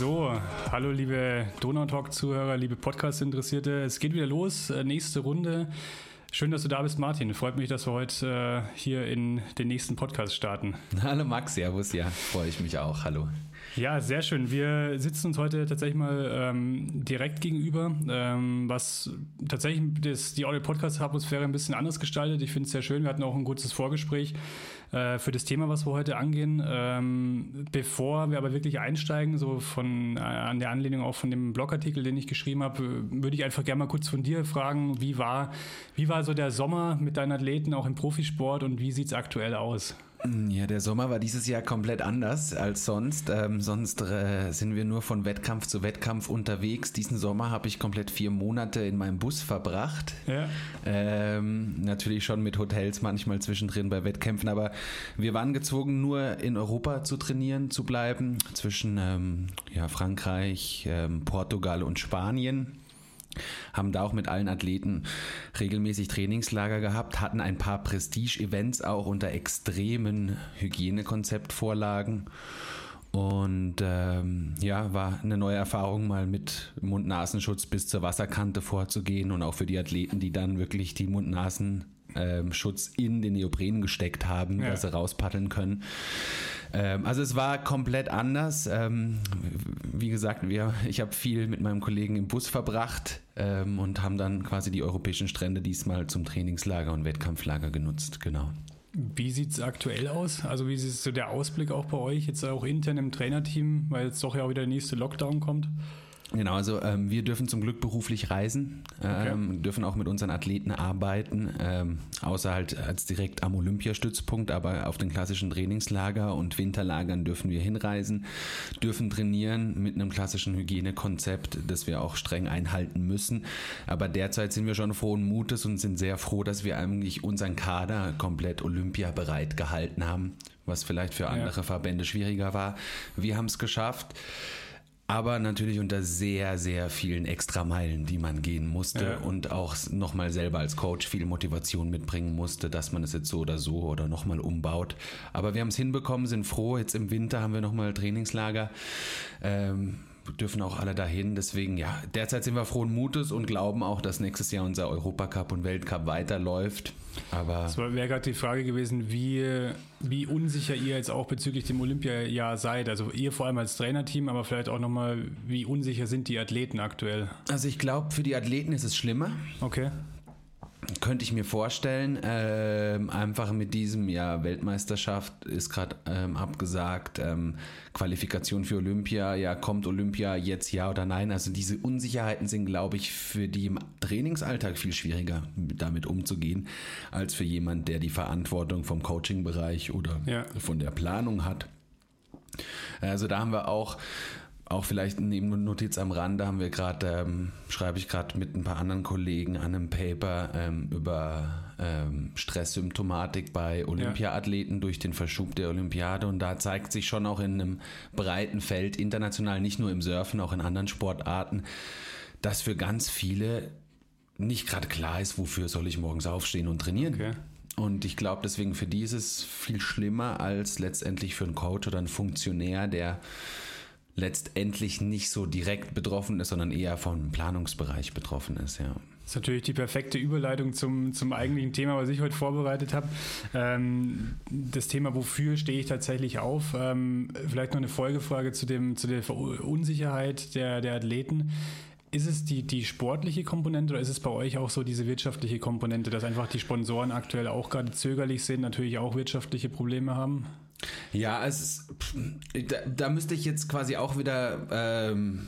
So, hallo liebe Donautalk-Zuhörer, liebe Podcast-Interessierte. Es geht wieder los, äh, nächste Runde. Schön, dass du da bist, Martin. Freut mich, dass wir heute äh, hier in den nächsten Podcast starten. Hallo Max, Servus, ja, freue ich mich auch. Hallo. Ja, sehr schön. Wir sitzen uns heute tatsächlich mal ähm, direkt gegenüber, ähm, was tatsächlich das, die Audio-Podcast-Atmosphäre ein bisschen anders gestaltet. Ich finde es sehr schön. Wir hatten auch ein gutes Vorgespräch äh, für das Thema, was wir heute angehen. Ähm, bevor wir aber wirklich einsteigen, so von äh, an der Anlehnung auch von dem Blogartikel, den ich geschrieben habe, würde ich einfach gerne mal kurz von dir fragen, wie war, wie war so der Sommer mit deinen Athleten auch im Profisport und wie sieht es aktuell aus? Ja, der Sommer war dieses Jahr komplett anders als sonst. Ähm, sonst äh, sind wir nur von Wettkampf zu Wettkampf unterwegs. Diesen Sommer habe ich komplett vier Monate in meinem Bus verbracht. Ja. Ähm, natürlich schon mit Hotels manchmal zwischendrin bei Wettkämpfen, aber wir waren gezwungen, nur in Europa zu trainieren, zu bleiben, zwischen ähm, ja, Frankreich, ähm, Portugal und Spanien haben da auch mit allen Athleten regelmäßig Trainingslager gehabt, hatten ein paar Prestige-Events auch unter extremen Hygienekonzeptvorlagen. Und ähm, ja, war eine neue Erfahrung, mal mit Mund-Nasenschutz bis zur Wasserkante vorzugehen und auch für die Athleten, die dann wirklich die Mund-Nasen ähm, Schutz in den Neopren gesteckt haben, ja. dass sie rauspaddeln können. Ähm, also es war komplett anders. Ähm, wie gesagt, wir, ich habe viel mit meinem Kollegen im Bus verbracht ähm, und haben dann quasi die europäischen Strände diesmal zum Trainingslager und Wettkampflager genutzt. Genau. Wie sieht es aktuell aus? Also wie ist so der Ausblick auch bei euch, jetzt auch intern im Trainerteam, weil jetzt doch ja auch wieder der nächste Lockdown kommt? Genau, also ähm, wir dürfen zum Glück beruflich reisen, ähm, okay. dürfen auch mit unseren Athleten arbeiten, ähm, außer halt als direkt am Olympiastützpunkt, aber auf den klassischen Trainingslager und Winterlagern dürfen wir hinreisen, dürfen trainieren mit einem klassischen Hygienekonzept, das wir auch streng einhalten müssen. Aber derzeit sind wir schon frohen Mutes und sind sehr froh, dass wir eigentlich unseren Kader komplett Olympia bereit gehalten haben, was vielleicht für andere ja. Verbände schwieriger war. Wir haben es geschafft aber natürlich unter sehr, sehr vielen Extrameilen, die man gehen musste ja. und auch nochmal selber als Coach viel Motivation mitbringen musste, dass man es jetzt so oder so oder nochmal umbaut. Aber wir haben es hinbekommen, sind froh. Jetzt im Winter haben wir nochmal Trainingslager. Ähm, dürfen auch alle dahin. Deswegen, ja, derzeit sind wir frohen Mutes und glauben auch, dass nächstes Jahr unser Europacup und Weltcup weiterläuft. Aber das wäre gerade die Frage gewesen, wie, wie unsicher ihr jetzt auch bezüglich dem Olympiajahr seid. Also ihr vor allem als Trainerteam, aber vielleicht auch nochmal, wie unsicher sind die Athleten aktuell? Also ich glaube, für die Athleten ist es schlimmer. Okay könnte ich mir vorstellen. Ähm, einfach mit diesem, ja, Weltmeisterschaft ist gerade ähm, abgesagt, ähm, Qualifikation für Olympia, ja, kommt Olympia jetzt ja oder nein. Also diese Unsicherheiten sind, glaube ich, für die im Trainingsalltag viel schwieriger damit umzugehen, als für jemand, der die Verantwortung vom Coaching-Bereich oder ja. von der Planung hat. Also da haben wir auch auch vielleicht neben Notiz am Rande haben wir gerade, ähm, schreibe ich gerade mit ein paar anderen Kollegen an einem Paper ähm, über ähm, Stresssymptomatik bei Olympiaathleten ja. durch den Verschub der Olympiade und da zeigt sich schon auch in einem breiten Feld international, nicht nur im Surfen, auch in anderen Sportarten, dass für ganz viele nicht gerade klar ist, wofür soll ich morgens aufstehen und trainieren. Okay. Und ich glaube, deswegen für die ist es viel schlimmer als letztendlich für einen Coach oder einen Funktionär, der letztendlich nicht so direkt betroffen ist, sondern eher vom Planungsbereich betroffen ist, ja. Das ist natürlich die perfekte Überleitung zum, zum eigentlichen Thema, was ich heute vorbereitet habe. Ähm, das Thema, wofür stehe ich tatsächlich auf? Ähm, vielleicht noch eine Folgefrage zu, dem, zu der Unsicherheit der, der Athleten. Ist es die, die sportliche Komponente oder ist es bei euch auch so diese wirtschaftliche Komponente, dass einfach die Sponsoren aktuell auch gerade zögerlich sind, natürlich auch wirtschaftliche Probleme haben? Ja, es da, da müsste ich jetzt quasi auch wieder, ähm,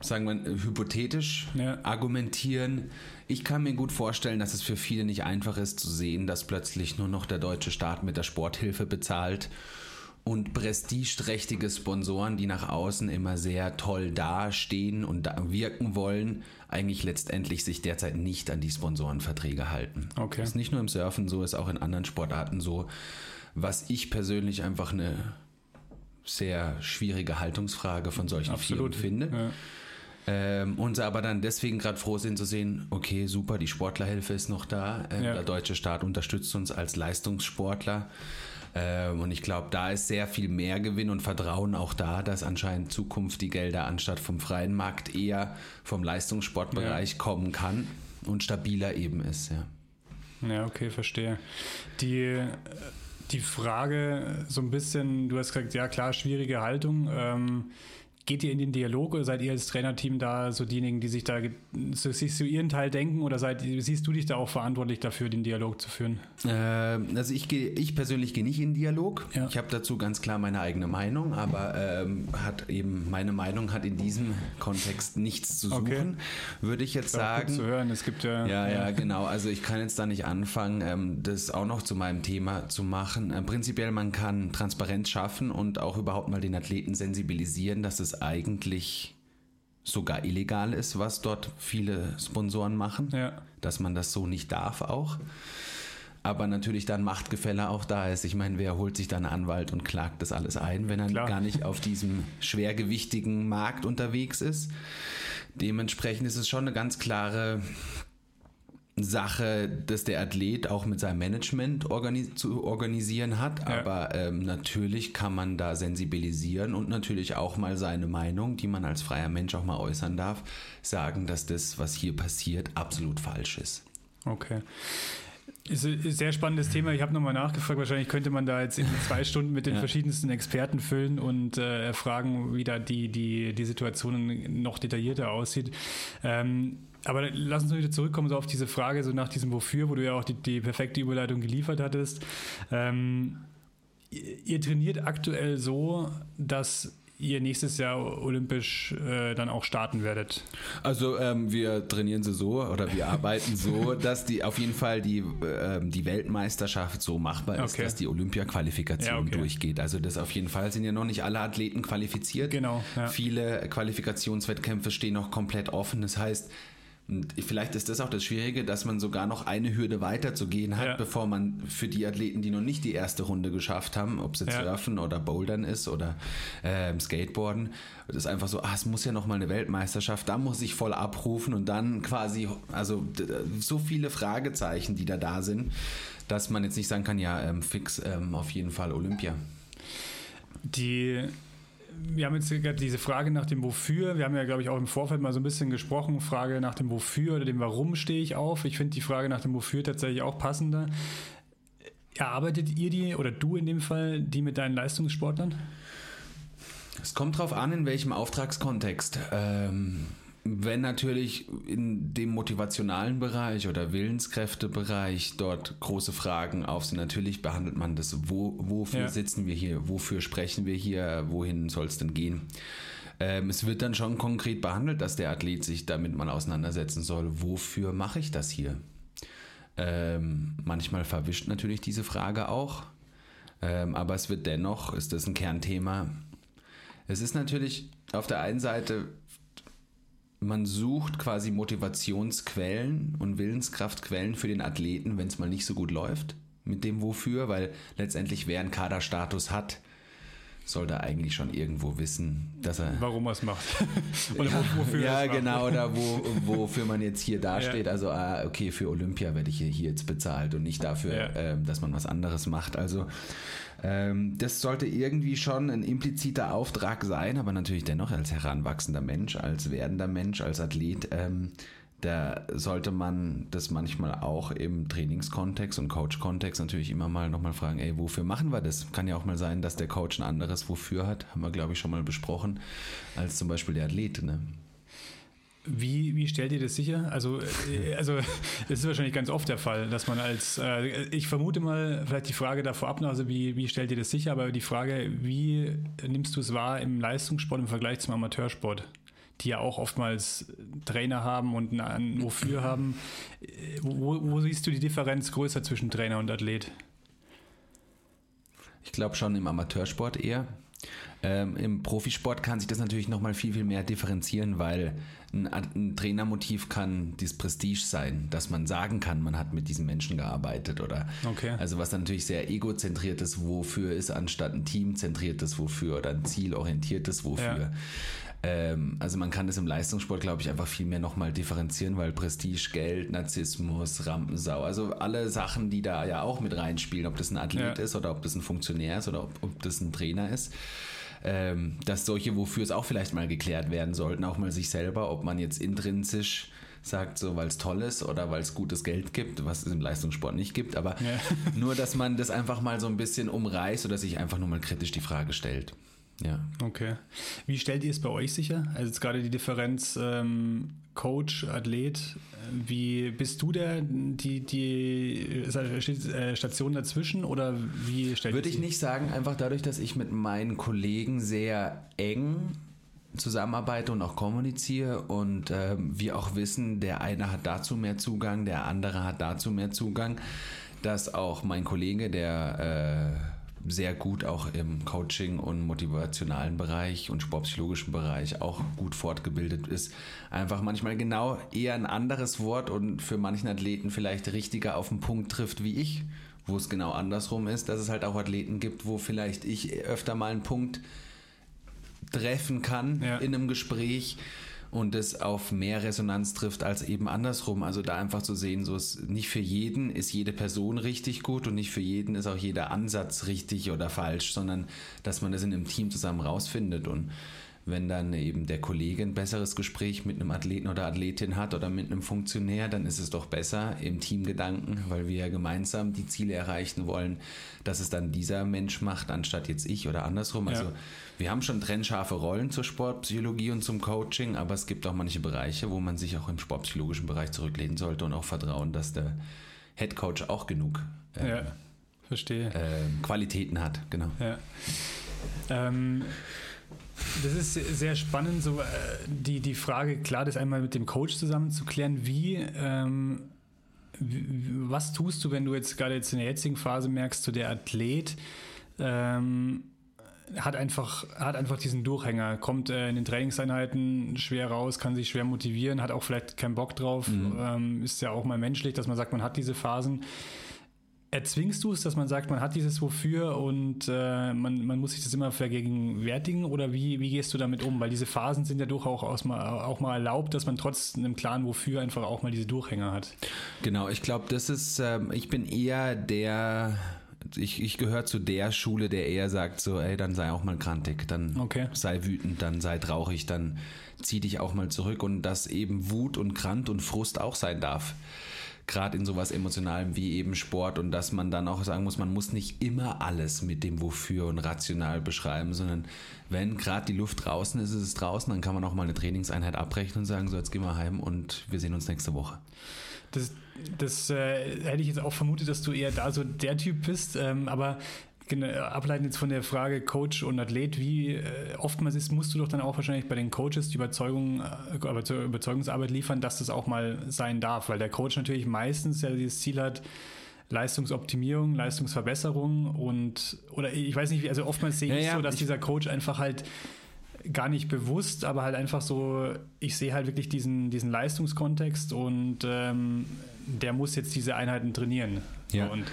sagen wir, hypothetisch ja. argumentieren. Ich kann mir gut vorstellen, dass es für viele nicht einfach ist zu sehen, dass plötzlich nur noch der deutsche Staat mit der Sporthilfe bezahlt und prestigeträchtige Sponsoren, die nach außen immer sehr toll dastehen und da wirken wollen, eigentlich letztendlich sich derzeit nicht an die Sponsorenverträge halten. Okay. Das ist nicht nur im Surfen so, ist auch in anderen Sportarten so was ich persönlich einfach eine sehr schwierige Haltungsfrage von solchen Absolut. Firmen finde. Ja. Ähm, und aber dann deswegen gerade froh sind zu sehen, okay, super, die Sportlerhilfe ist noch da. Ähm, ja. Der deutsche Staat unterstützt uns als Leistungssportler. Ähm, und ich glaube, da ist sehr viel mehr Gewinn und Vertrauen auch da, dass anscheinend Zukunft die Gelder anstatt vom freien Markt eher vom Leistungssportbereich ja. kommen kann und stabiler eben ist, ja. Ja, okay, verstehe. Die, die Frage so ein bisschen, du hast gesagt, ja klar, schwierige Haltung. Ähm, Geht ihr in den Dialog oder seid ihr als Trainerteam da so diejenigen, die sich da so, sich zu ihren Teil denken oder seid, siehst du dich da auch verantwortlich dafür, den Dialog zu führen? Äh, also ich gehe, ich persönlich gehe nicht in Dialog. Ja. Ich habe dazu ganz klar meine eigene Meinung, aber ähm, hat eben meine Meinung hat in diesem Kontext nichts zu suchen, okay. würde ich jetzt sagen. Gut zu hören, es gibt ja, ja. Ja, genau. Also ich kann jetzt da nicht anfangen, ähm, das auch noch zu meinem Thema zu machen. Ähm, prinzipiell man kann Transparenz schaffen und auch überhaupt mal den Athleten sensibilisieren, dass es eigentlich sogar illegal ist, was dort viele Sponsoren machen, ja. dass man das so nicht darf auch. Aber natürlich dann Machtgefälle auch da ist. Ich meine, wer holt sich dann einen Anwalt und klagt das alles ein, wenn er Klar. gar nicht auf diesem schwergewichtigen Markt unterwegs ist? Dementsprechend ist es schon eine ganz klare Sache, dass der Athlet auch mit seinem Management organis zu organisieren hat. Ja. Aber ähm, natürlich kann man da sensibilisieren und natürlich auch mal seine Meinung, die man als freier Mensch auch mal äußern darf, sagen, dass das, was hier passiert, absolut falsch ist. Okay. Ist ein sehr spannendes Thema. Ich habe nochmal nachgefragt. Wahrscheinlich könnte man da jetzt in zwei Stunden mit den ja. verschiedensten Experten füllen und äh, fragen, wie da die, die, die Situation noch detaillierter aussieht. Ähm, aber lass uns wieder zurückkommen so auf diese Frage, so nach diesem Wofür, wo du ja auch die, die perfekte Überleitung geliefert hattest. Ähm, ihr trainiert aktuell so, dass ihr nächstes Jahr olympisch äh, dann auch starten werdet? Also ähm, wir trainieren sie so oder wir arbeiten so, dass die auf jeden Fall die, ähm, die Weltmeisterschaft so machbar ist, okay. dass die Olympia-Qualifikation ja, okay. durchgeht. Also das auf jeden Fall sind ja noch nicht alle Athleten qualifiziert. Genau. Ja. Viele Qualifikationswettkämpfe stehen noch komplett offen. Das heißt, und vielleicht ist das auch das Schwierige, dass man sogar noch eine Hürde weiter zu gehen hat, ja. bevor man für die Athleten, die noch nicht die erste Runde geschafft haben, ob es jetzt ja. Surfen oder Bouldern ist oder äh, Skateboarden, das ist einfach so, ah, es muss ja noch mal eine Weltmeisterschaft, da muss ich voll abrufen und dann quasi, also so viele Fragezeichen, die da da sind, dass man jetzt nicht sagen kann, ja, ähm, fix ähm, auf jeden Fall Olympia. Die wir haben jetzt diese Frage nach dem Wofür. Wir haben ja, glaube ich, auch im Vorfeld mal so ein bisschen gesprochen. Frage nach dem Wofür oder dem Warum stehe ich auf. Ich finde die Frage nach dem Wofür tatsächlich auch passender. Erarbeitet ihr die oder du in dem Fall die mit deinen Leistungssportlern? Es kommt drauf an, in welchem Auftragskontext. Ähm, wenn natürlich in dem motivationalen Bereich oder Willenskräftebereich dort große Fragen auf sind, natürlich behandelt man das, wo, wofür ja. sitzen wir hier, wofür sprechen wir hier, wohin soll es denn gehen. Ähm, es wird dann schon konkret behandelt, dass der Athlet sich damit mal auseinandersetzen soll, wofür mache ich das hier? Ähm, manchmal verwischt natürlich diese Frage auch, ähm, aber es wird dennoch, ist das ein Kernthema. Es ist natürlich auf der einen Seite man sucht quasi Motivationsquellen und Willenskraftquellen für den Athleten, wenn es mal nicht so gut läuft mit dem Wofür, weil letztendlich wer einen Kaderstatus hat, sollte eigentlich schon irgendwo wissen, dass er. Warum er es macht. oder ja, wofür ja genau, oder wo, wofür man jetzt hier dasteht. Ja. Also, ah, okay, für Olympia werde ich hier, jetzt bezahlt und nicht dafür, ja. ähm, dass man was anderes macht. Also, ähm, das sollte irgendwie schon ein impliziter Auftrag sein, aber natürlich dennoch als heranwachsender Mensch, als werdender Mensch, als Athlet. Ähm, da sollte man das manchmal auch im Trainingskontext und Coach-Kontext natürlich immer mal nochmal fragen, ey, wofür machen wir das? Kann ja auch mal sein, dass der Coach ein anderes Wofür hat, haben wir, glaube ich, schon mal besprochen, als zum Beispiel der Athlet. Ne? Wie, wie stellt ihr das sicher? Also, äh, also das ist wahrscheinlich ganz oft der Fall, dass man als, äh, ich vermute mal, vielleicht die Frage davor ab, also wie, wie stellt ihr das sicher, aber die Frage, wie nimmst du es wahr im Leistungssport im Vergleich zum Amateursport? die ja auch oftmals Trainer haben und ein Wofür haben. Wo, wo siehst du die Differenz größer zwischen Trainer und Athlet? Ich glaube schon im Amateursport eher. Ähm, Im Profisport kann sich das natürlich nochmal viel, viel mehr differenzieren, weil ein, ein, Trainermotiv kann das Prestige sein, dass man sagen kann, man hat mit diesen Menschen gearbeitet oder okay. also was natürlich sehr egozentriertes Wofür ist, anstatt ein teamzentriertes Wofür oder ein zielorientiertes Wofür. Ja. Ähm, also man kann das im Leistungssport, glaube ich, einfach viel mehr nochmal differenzieren, weil Prestige, Geld, Narzissmus, Rampensau, also alle Sachen, die da ja auch mit reinspielen, ob das ein Athlet ja. ist oder ob das ein Funktionär ist oder ob, ob das ein Trainer ist. Ähm, dass solche, wofür es auch vielleicht mal geklärt werden sollten, auch mal sich selber, ob man jetzt intrinsisch sagt, so weil es toll ist oder weil es gutes Geld gibt, was es im Leistungssport nicht gibt, aber ja. nur, dass man das einfach mal so ein bisschen umreißt oder sich einfach nur mal kritisch die Frage stellt. Ja. Okay. Wie stellt ihr es bei euch sicher? Also jetzt gerade die Differenz ähm, Coach, Athlet. Wie bist du der, die, die äh, Station dazwischen oder wie stellt Würde ich nicht sagen, einfach dadurch, dass ich mit meinen Kollegen sehr eng zusammenarbeite und auch kommuniziere und äh, wir auch wissen, der eine hat dazu mehr Zugang, der andere hat dazu mehr Zugang, dass auch mein Kollege, der äh, sehr gut auch im Coaching und motivationalen Bereich und sportpsychologischen Bereich auch gut fortgebildet ist. Einfach manchmal genau eher ein anderes Wort und für manchen Athleten vielleicht richtiger auf den Punkt trifft wie ich, wo es genau andersrum ist, dass es halt auch Athleten gibt, wo vielleicht ich öfter mal einen Punkt treffen kann ja. in einem Gespräch und es auf mehr Resonanz trifft als eben andersrum. Also da einfach zu sehen, so ist nicht für jeden ist jede Person richtig gut und nicht für jeden ist auch jeder Ansatz richtig oder falsch, sondern dass man das in einem Team zusammen rausfindet und wenn dann eben der Kollege ein besseres Gespräch mit einem Athleten oder Athletin hat oder mit einem Funktionär, dann ist es doch besser im Teamgedanken, weil wir ja gemeinsam die Ziele erreichen wollen, dass es dann dieser Mensch macht, anstatt jetzt ich oder andersrum. Also ja. wir haben schon trennscharfe Rollen zur Sportpsychologie und zum Coaching, aber es gibt auch manche Bereiche, wo man sich auch im sportpsychologischen Bereich zurücklehnen sollte und auch vertrauen, dass der Head Coach auch genug äh, ja, verstehe. Äh, Qualitäten hat. Genau. Ja. Ähm, das ist sehr spannend, so äh, die, die Frage, klar, das einmal mit dem Coach zusammen zu klären, wie, ähm, wie, was tust du, wenn du jetzt gerade jetzt in der jetzigen Phase merkst, so der Athlet ähm, hat einfach, hat einfach diesen Durchhänger, kommt äh, in den Trainingseinheiten schwer raus, kann sich schwer motivieren, hat auch vielleicht keinen Bock drauf, mhm. ähm, ist ja auch mal menschlich, dass man sagt, man hat diese Phasen erzwingst du es, dass man sagt, man hat dieses Wofür und äh, man, man muss sich das immer vergegenwärtigen oder wie, wie gehst du damit um? Weil diese Phasen sind ja durchaus mal, auch mal erlaubt, dass man trotz einem klaren Wofür einfach auch mal diese Durchhänger hat. Genau, ich glaube, das ist, ähm, ich bin eher der, ich, ich gehöre zu der Schule, der eher sagt so, ey, dann sei auch mal krantig, dann okay. sei wütend, dann sei traurig, dann zieh dich auch mal zurück und dass eben Wut und Krant und Frust auch sein darf gerade in sowas Emotionalem wie eben Sport und dass man dann auch sagen muss, man muss nicht immer alles mit dem Wofür und rational beschreiben, sondern wenn gerade die Luft draußen ist, ist es draußen, dann kann man auch mal eine Trainingseinheit abrechnen und sagen, so jetzt gehen wir heim und wir sehen uns nächste Woche. Das, das äh, hätte ich jetzt auch vermutet, dass du eher da so der Typ bist, ähm, aber Genau, ableiten jetzt von der Frage Coach und Athlet, wie äh, oftmals ist, musst du doch dann auch wahrscheinlich bei den Coaches die Überzeugung, äh, Überzeugungsarbeit liefern, dass das auch mal sein darf, weil der Coach natürlich meistens ja dieses Ziel hat, Leistungsoptimierung, Leistungsverbesserung und oder ich weiß nicht, also oftmals sehe ich ja, so, dass dieser Coach einfach halt gar nicht bewusst, aber halt einfach so, ich sehe halt wirklich diesen, diesen Leistungskontext und ähm, der muss jetzt diese Einheiten trainieren. Ja. Und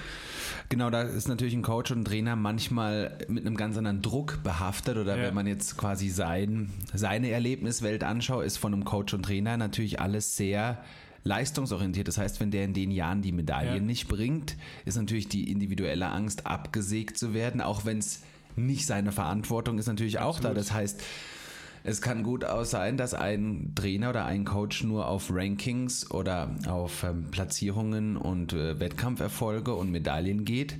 Genau, da ist natürlich ein Coach und ein Trainer manchmal mit einem ganz anderen Druck behaftet oder ja. wenn man jetzt quasi sein, seine Erlebniswelt anschaut, ist von einem Coach und Trainer natürlich alles sehr leistungsorientiert. Das heißt, wenn der in den Jahren die Medaillen ja. nicht bringt, ist natürlich die individuelle Angst abgesägt zu werden, auch wenn es nicht seine Verantwortung ist natürlich Absolut. auch da. Das heißt, es kann gut aus sein, dass ein Trainer oder ein Coach nur auf Rankings oder auf ähm, Platzierungen und äh, Wettkampferfolge und Medaillen geht,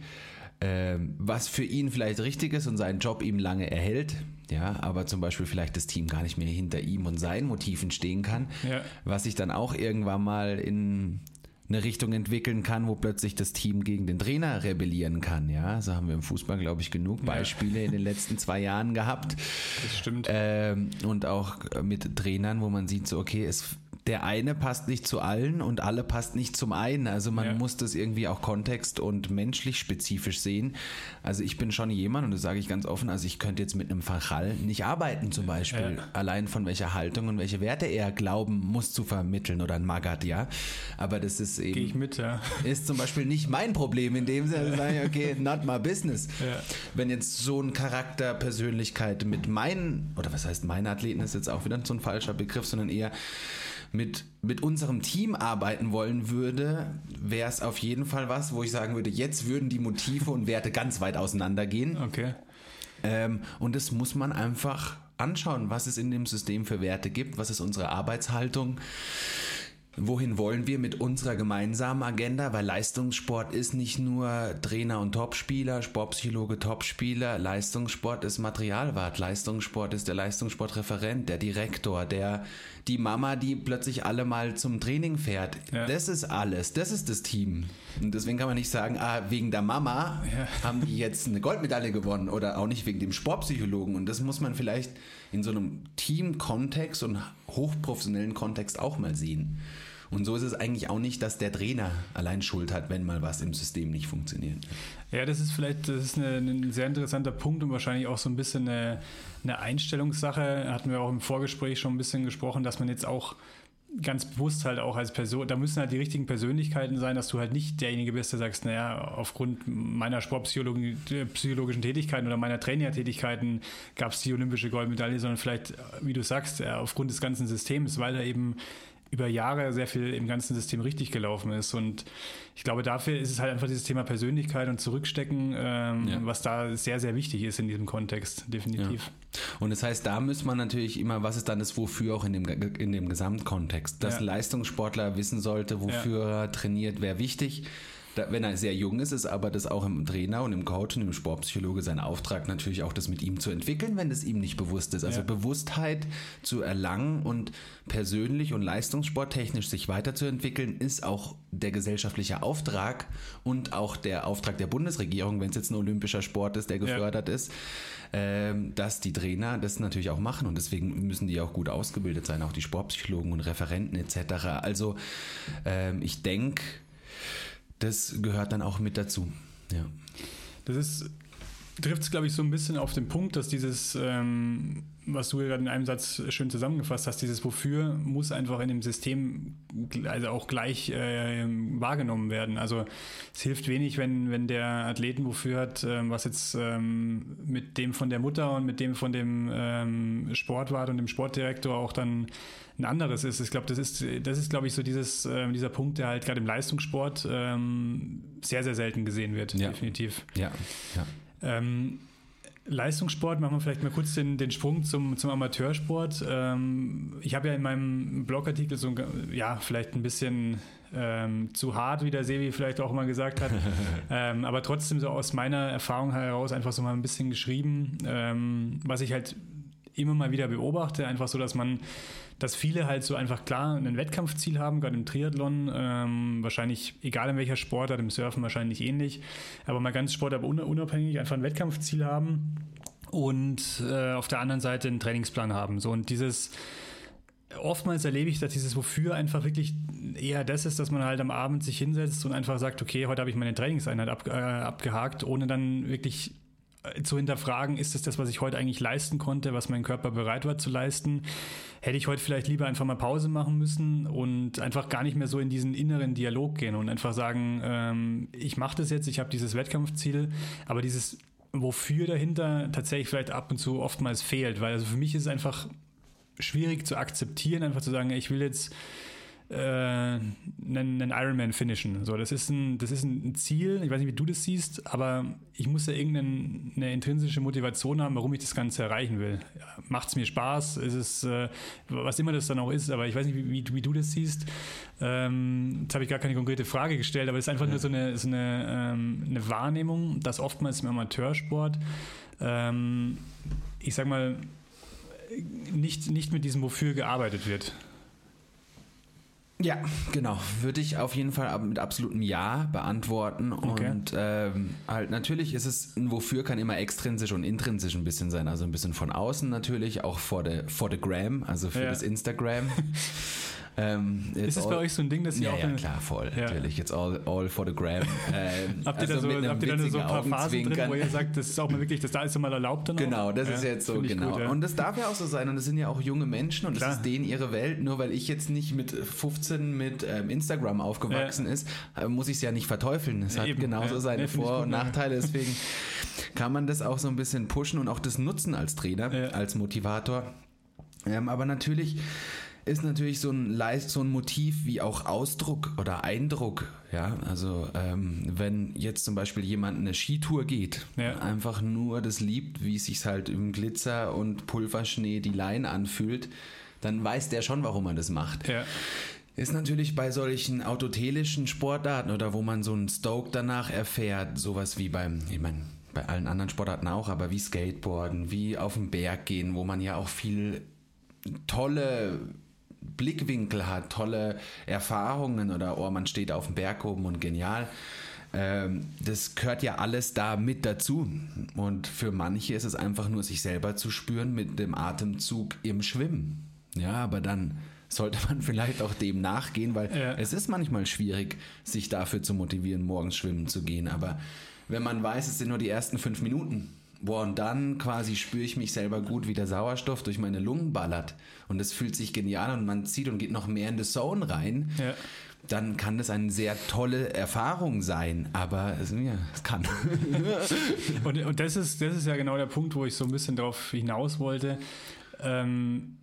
äh, was für ihn vielleicht richtig ist und seinen Job ihm lange erhält. Ja, aber zum Beispiel vielleicht das Team gar nicht mehr hinter ihm und seinen Motiven stehen kann, ja. was sich dann auch irgendwann mal in eine Richtung entwickeln kann, wo plötzlich das Team gegen den Trainer rebellieren kann. Ja, so haben wir im Fußball, glaube ich, genug Beispiele ja. in den letzten zwei Jahren gehabt. Das stimmt. Ähm, und auch mit Trainern, wo man sieht, so, okay, es der eine passt nicht zu allen und alle passt nicht zum einen. Also man ja. muss das irgendwie auch kontext- und menschlich spezifisch sehen. Also ich bin schon jemand, und das sage ich ganz offen, also ich könnte jetzt mit einem Fachal nicht arbeiten zum Beispiel. Ja. Allein von welcher Haltung und welche Werte er glauben muss zu vermitteln oder ein Magat, ja. Aber das ist eben... Gehe ich mit, ja. Ist zum Beispiel nicht mein Problem in dem Sinne, sage ich, okay, not my business. Ja. Wenn jetzt so ein Charakter, Persönlichkeit mit meinen, oder was heißt meine Athleten, ist jetzt auch wieder so ein falscher Begriff, sondern eher mit, mit unserem Team arbeiten wollen würde, wäre es auf jeden Fall was, wo ich sagen würde, jetzt würden die Motive und Werte ganz weit auseinandergehen. Okay. Ähm, und das muss man einfach anschauen, was es in dem System für Werte gibt, was ist unsere Arbeitshaltung wohin wollen wir mit unserer gemeinsamen Agenda? Weil Leistungssport ist nicht nur Trainer und Topspieler, Sportpsychologe, Topspieler. Leistungssport ist Materialwart. Leistungssport ist der Leistungssportreferent, der Direktor, der die Mama, die plötzlich alle mal zum Training fährt. Ja. Das ist alles. Das ist das Team. Und deswegen kann man nicht sagen, ah, wegen der Mama ja. haben die jetzt eine Goldmedaille gewonnen oder auch nicht wegen dem Sportpsychologen. Und das muss man vielleicht in so einem Team-Kontext und hochprofessionellen Kontext auch mal sehen. Und so ist es eigentlich auch nicht, dass der Trainer allein Schuld hat, wenn mal was im System nicht funktioniert. Ja, das ist vielleicht das ist eine, ein sehr interessanter Punkt und wahrscheinlich auch so ein bisschen eine, eine Einstellungssache. Hatten wir auch im Vorgespräch schon ein bisschen gesprochen, dass man jetzt auch ganz bewusst halt auch als Person, da müssen halt die richtigen Persönlichkeiten sein, dass du halt nicht derjenige bist, der sagst, naja, aufgrund meiner sportpsychologischen Tätigkeiten oder meiner Trainertätigkeiten gab es die olympische Goldmedaille, sondern vielleicht, wie du sagst, aufgrund des ganzen Systems, weil da eben über Jahre sehr viel im ganzen System richtig gelaufen ist. Und ich glaube, dafür ist es halt einfach dieses Thema Persönlichkeit und Zurückstecken, ähm, ja. was da sehr, sehr wichtig ist in diesem Kontext, definitiv. Ja. Und das heißt, da muss man natürlich immer, was ist dann das Wofür auch in dem, in dem Gesamtkontext? Dass ja. Leistungssportler wissen sollte, wofür er trainiert, wäre wichtig wenn er sehr jung ist, ist aber das auch im Trainer und im Coach und im Sportpsychologe sein Auftrag natürlich auch das mit ihm zu entwickeln, wenn es ihm nicht bewusst ist. Also ja. Bewusstheit zu erlangen und persönlich und leistungssporttechnisch sich weiterzuentwickeln, ist auch der gesellschaftliche Auftrag und auch der Auftrag der Bundesregierung, wenn es jetzt ein olympischer Sport ist, der gefördert ja. ist, ähm, dass die Trainer das natürlich auch machen und deswegen müssen die auch gut ausgebildet sein, auch die Sportpsychologen und Referenten etc. Also ähm, ich denke, das gehört dann auch mit dazu. Ja. Das ist trifft es, glaube ich, so ein bisschen auf den Punkt, dass dieses, ähm, was du gerade in einem Satz schön zusammengefasst hast, dieses Wofür muss einfach in dem System also auch gleich äh, wahrgenommen werden. Also es hilft wenig, wenn, wenn der Athleten wofür hat, ähm, was jetzt ähm, mit dem von der Mutter und mit dem von dem ähm, Sportwart und dem Sportdirektor auch dann ein anderes ist. Ich glaube, das ist, das ist, glaube ich, so dieses, äh, dieser Punkt, der halt gerade im Leistungssport ähm, sehr, sehr selten gesehen wird, ja. definitiv. Ja, ja. Ähm, Leistungssport, machen wir vielleicht mal kurz den, den Sprung zum, zum Amateursport. Ähm, ich habe ja in meinem Blogartikel so, ja, vielleicht ein bisschen ähm, zu hart, wie der Sevi vielleicht auch mal gesagt hat, ähm, aber trotzdem so aus meiner Erfahrung heraus einfach so mal ein bisschen geschrieben, ähm, was ich halt immer mal wieder beobachte, einfach so, dass man dass viele halt so einfach klar ein Wettkampfziel haben, gerade im Triathlon, ähm, wahrscheinlich, egal in welcher Sportart, im Surfen wahrscheinlich ähnlich, aber mal ganz Sport, aber unabhängig einfach ein Wettkampfziel haben und äh, auf der anderen Seite einen Trainingsplan haben. So und dieses oftmals erlebe ich, dass dieses Wofür einfach wirklich eher das ist, dass man halt am Abend sich hinsetzt und einfach sagt, okay, heute habe ich meine Trainingseinheit ab, äh, abgehakt, ohne dann wirklich zu hinterfragen, ist es das, was ich heute eigentlich leisten konnte, was mein Körper bereit war zu leisten? Hätte ich heute vielleicht lieber einfach mal Pause machen müssen und einfach gar nicht mehr so in diesen inneren Dialog gehen und einfach sagen, ähm, ich mache das jetzt, ich habe dieses Wettkampfziel, aber dieses Wofür dahinter tatsächlich vielleicht ab und zu oftmals fehlt, weil also für mich ist es einfach schwierig zu akzeptieren, einfach zu sagen, ich will jetzt äh, einen, einen Ironman finishen. So, das ist ein, das ist ein Ziel. Ich weiß nicht, wie du das siehst, aber ich muss ja irgendeine intrinsische Motivation haben, warum ich das Ganze erreichen will. Macht es mir Spaß? Ist es, äh, was immer das dann auch ist, aber ich weiß nicht, wie, wie, wie du das siehst. Ähm, jetzt habe ich gar keine konkrete Frage gestellt, aber es ist einfach ja. nur so eine, so eine, ähm, eine Wahrnehmung, dass oftmals im Amateursport, ähm, ich sag mal, nicht, nicht mit diesem Wofür gearbeitet wird. Ja, genau. Würde ich auf jeden Fall mit absolutem Ja beantworten. Okay. Und ähm, halt natürlich ist es, ein Wofür kann immer extrinsisch und intrinsisch ein bisschen sein. Also ein bisschen von außen natürlich, auch vor der vor the Gram, also für ja. das Instagram. Ähm, ist es bei euch so ein Ding, dass ihr ja, auch... Ja, klar, voll. Ja. Natürlich, jetzt all, all for the gram. Ähm, habt, ihr also da so, habt ihr da so ein paar Phasen drin, wo ihr sagt, das ist auch mal wirklich, das da ist mal erlaubt dann Genau, das ja, ist jetzt so, genau. Gut, und das darf ja auch so sein und das sind ja auch junge Menschen und klar. das ist denen ihre Welt. Nur weil ich jetzt nicht mit 15 mit ähm, Instagram aufgewachsen ist, äh, muss ich es ja nicht verteufeln. Es hat Eben, genauso seine Vor- und Nachteile, deswegen kann man das auch so ein bisschen pushen und auch das nutzen als Trainer, als Motivator. Ähm, aber natürlich ist natürlich so ein, so ein Motiv wie auch Ausdruck oder Eindruck. Ja, also ähm, wenn jetzt zum Beispiel jemand eine Skitour geht, ja. einfach nur das liebt, wie es sich halt im Glitzer und Pulverschnee die Line anfühlt, dann weiß der schon, warum man das macht. Ja. Ist natürlich bei solchen autotelischen Sportarten oder wo man so einen Stoke danach erfährt, sowas wie beim, ich meine, bei allen anderen Sportarten auch, aber wie Skateboarden, wie auf den Berg gehen, wo man ja auch viel tolle Blickwinkel hat, tolle Erfahrungen oder oh, man steht auf dem Berg oben und genial. Ähm, das gehört ja alles da mit dazu. Und für manche ist es einfach nur, sich selber zu spüren mit dem Atemzug im Schwimmen. Ja, aber dann sollte man vielleicht auch dem nachgehen, weil ja. es ist manchmal schwierig, sich dafür zu motivieren, morgens schwimmen zu gehen. Aber wenn man weiß, es sind nur die ersten fünf Minuten, Boah, und dann quasi spüre ich mich selber gut, wie der Sauerstoff durch meine Lungen ballert. Und es fühlt sich genial und man zieht und geht noch mehr in the Zone rein. Ja. Dann kann das eine sehr tolle Erfahrung sein, aber es, ja, es kann. und, und das, ist, das ist ja genau der Punkt, wo ich so ein bisschen darauf hinaus wollte. Ähm,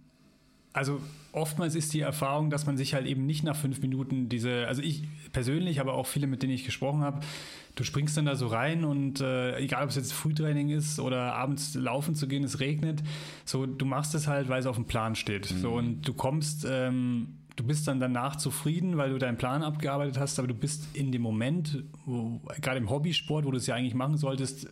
also oftmals ist die Erfahrung, dass man sich halt eben nicht nach fünf Minuten diese, also ich persönlich, aber auch viele, mit denen ich gesprochen habe, du springst dann da so rein und äh, egal, ob es jetzt Frühtraining ist oder abends laufen zu gehen, es regnet, so du machst es halt, weil es auf dem Plan steht. Mhm. So und du kommst, ähm, du bist dann danach zufrieden, weil du deinen Plan abgearbeitet hast, aber du bist in dem Moment, wo, gerade im Hobbysport, wo du es ja eigentlich machen solltest,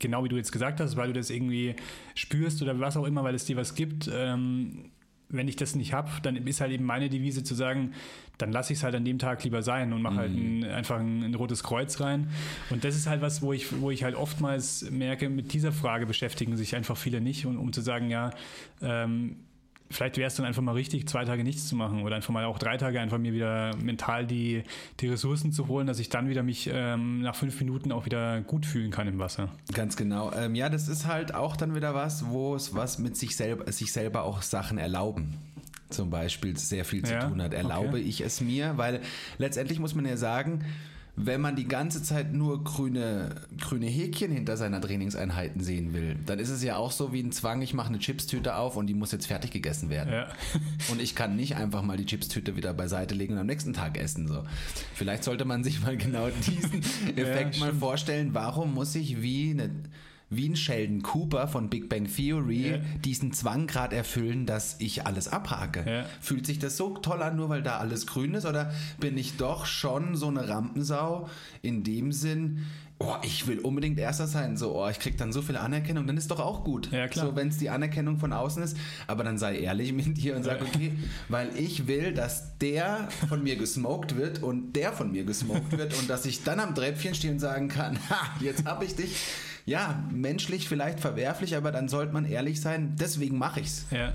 genau wie du jetzt gesagt hast, weil du das irgendwie spürst oder was auch immer, weil es dir was gibt. Ähm, wenn ich das nicht habe, dann ist halt eben meine Devise zu sagen, dann lasse ich es halt an dem Tag lieber sein und mache halt mhm. ein, einfach ein, ein, rotes Kreuz rein. Und das ist halt was, wo ich, wo ich halt oftmals merke, mit dieser Frage beschäftigen sich einfach viele nicht, um, um zu sagen, ja, ähm, vielleicht wäre es dann einfach mal richtig, zwei Tage nichts zu machen oder einfach mal auch drei Tage einfach mir wieder mental die, die Ressourcen zu holen, dass ich dann wieder mich ähm, nach fünf Minuten auch wieder gut fühlen kann im Wasser. Ganz genau. Ähm, ja, das ist halt auch dann wieder was, wo es was mit sich selber, sich selber auch Sachen erlauben zum Beispiel sehr viel zu ja, tun hat. Erlaube okay. ich es mir, weil letztendlich muss man ja sagen, wenn man die ganze Zeit nur grüne, grüne Häkchen hinter seiner Trainingseinheiten sehen will, dann ist es ja auch so wie ein Zwang, ich mache eine Chipstüte auf und die muss jetzt fertig gegessen werden. Ja. und ich kann nicht einfach mal die Chipstüte wieder beiseite legen und am nächsten Tag essen. So. Vielleicht sollte man sich mal genau diesen Effekt ja, mal vorstellen. Warum muss ich wie eine wie ein Sheldon Cooper von Big Bang Theory ja. diesen Zwang gerade erfüllen, dass ich alles abhake. Ja. Fühlt sich das so toll an, nur weil da alles grün ist? Oder bin ich doch schon so eine Rampensau in dem Sinn, oh, ich will unbedingt Erster sein, so, oh, ich krieg dann so viel Anerkennung, dann ist doch auch gut. Ja, klar. So, wenn es die Anerkennung von außen ist, aber dann sei ehrlich mit dir und sag, okay, weil ich will, dass der von mir gesmoked wird und der von mir gesmoked wird und dass ich dann am Treppchen stehen und sagen kann, ha, jetzt hab ich dich ja, menschlich vielleicht verwerflich, aber dann sollte man ehrlich sein, deswegen mache ich's. Ja.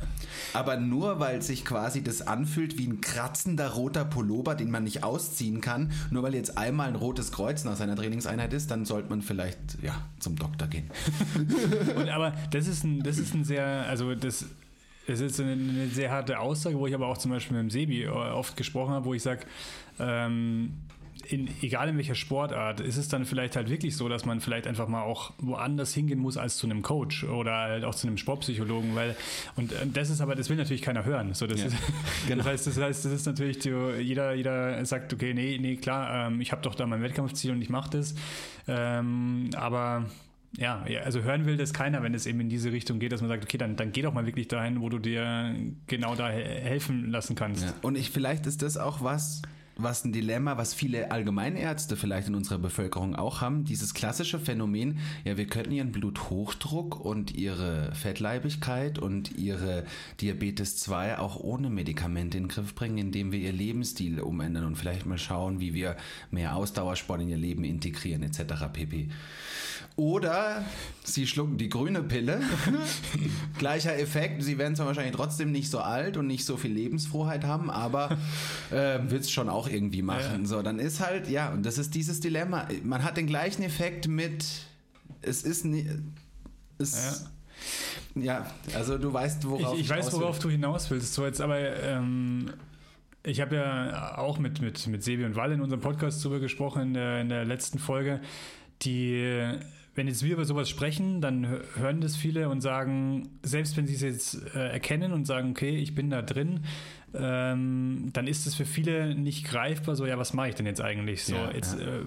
Aber nur weil sich quasi das anfühlt wie ein kratzender roter Pullover, den man nicht ausziehen kann, nur weil jetzt einmal ein rotes Kreuz nach seiner Trainingseinheit ist, dann sollte man vielleicht ja zum Doktor gehen. Und, aber das ist ein, das ist ein sehr, also das es ist eine, eine, sehr harte Aussage, wo ich aber auch zum Beispiel mit dem Sebi oft gesprochen habe, wo ich sage, ähm, in, egal in welcher Sportart, ist es dann vielleicht halt wirklich so, dass man vielleicht einfach mal auch woanders hingehen muss als zu einem Coach oder halt auch zu einem Sportpsychologen, weil und äh, das ist aber, das will natürlich keiner hören. So, das, ja. ist, genau. das, heißt, das heißt, das ist natürlich so, jeder, jeder sagt, okay, nee, nee, klar, ähm, ich habe doch da mein Wettkampfziel und ich mache das. Ähm, aber ja, also hören will das keiner, wenn es eben in diese Richtung geht, dass man sagt, okay, dann, dann geh doch mal wirklich dahin, wo du dir genau da helfen lassen kannst. Ja. Und ich, vielleicht ist das auch was, was ein Dilemma, was viele Allgemeinärzte vielleicht in unserer Bevölkerung auch haben, dieses klassische Phänomen, ja, wir könnten ihren Bluthochdruck und ihre Fettleibigkeit und ihre Diabetes 2 auch ohne Medikamente in den Griff bringen, indem wir ihr Lebensstil umändern und vielleicht mal schauen, wie wir mehr Ausdauersport in ihr Leben integrieren, etc. pp. Oder sie schlucken die grüne Pille. Gleicher Effekt. Sie werden zwar wahrscheinlich trotzdem nicht so alt und nicht so viel Lebensfroheit haben, aber äh, wird es schon auch irgendwie machen. Ja. So, dann ist halt, ja, und das ist dieses Dilemma. Man hat den gleichen Effekt mit, es ist nicht, es, ja. ja. also du weißt, worauf ich, ich weiß, worauf du hinaus willst. So jetzt aber, ähm, ich habe ja auch mit, mit, mit Sebi und Wall in unserem Podcast drüber gesprochen in der, in der letzten Folge. Die wenn jetzt wir über sowas sprechen, dann hören das viele und sagen, selbst wenn sie es jetzt äh, erkennen und sagen, okay, ich bin da drin, ähm, dann ist es für viele nicht greifbar, so, ja, was mache ich denn jetzt eigentlich? So, ja, jetzt, ja. Äh,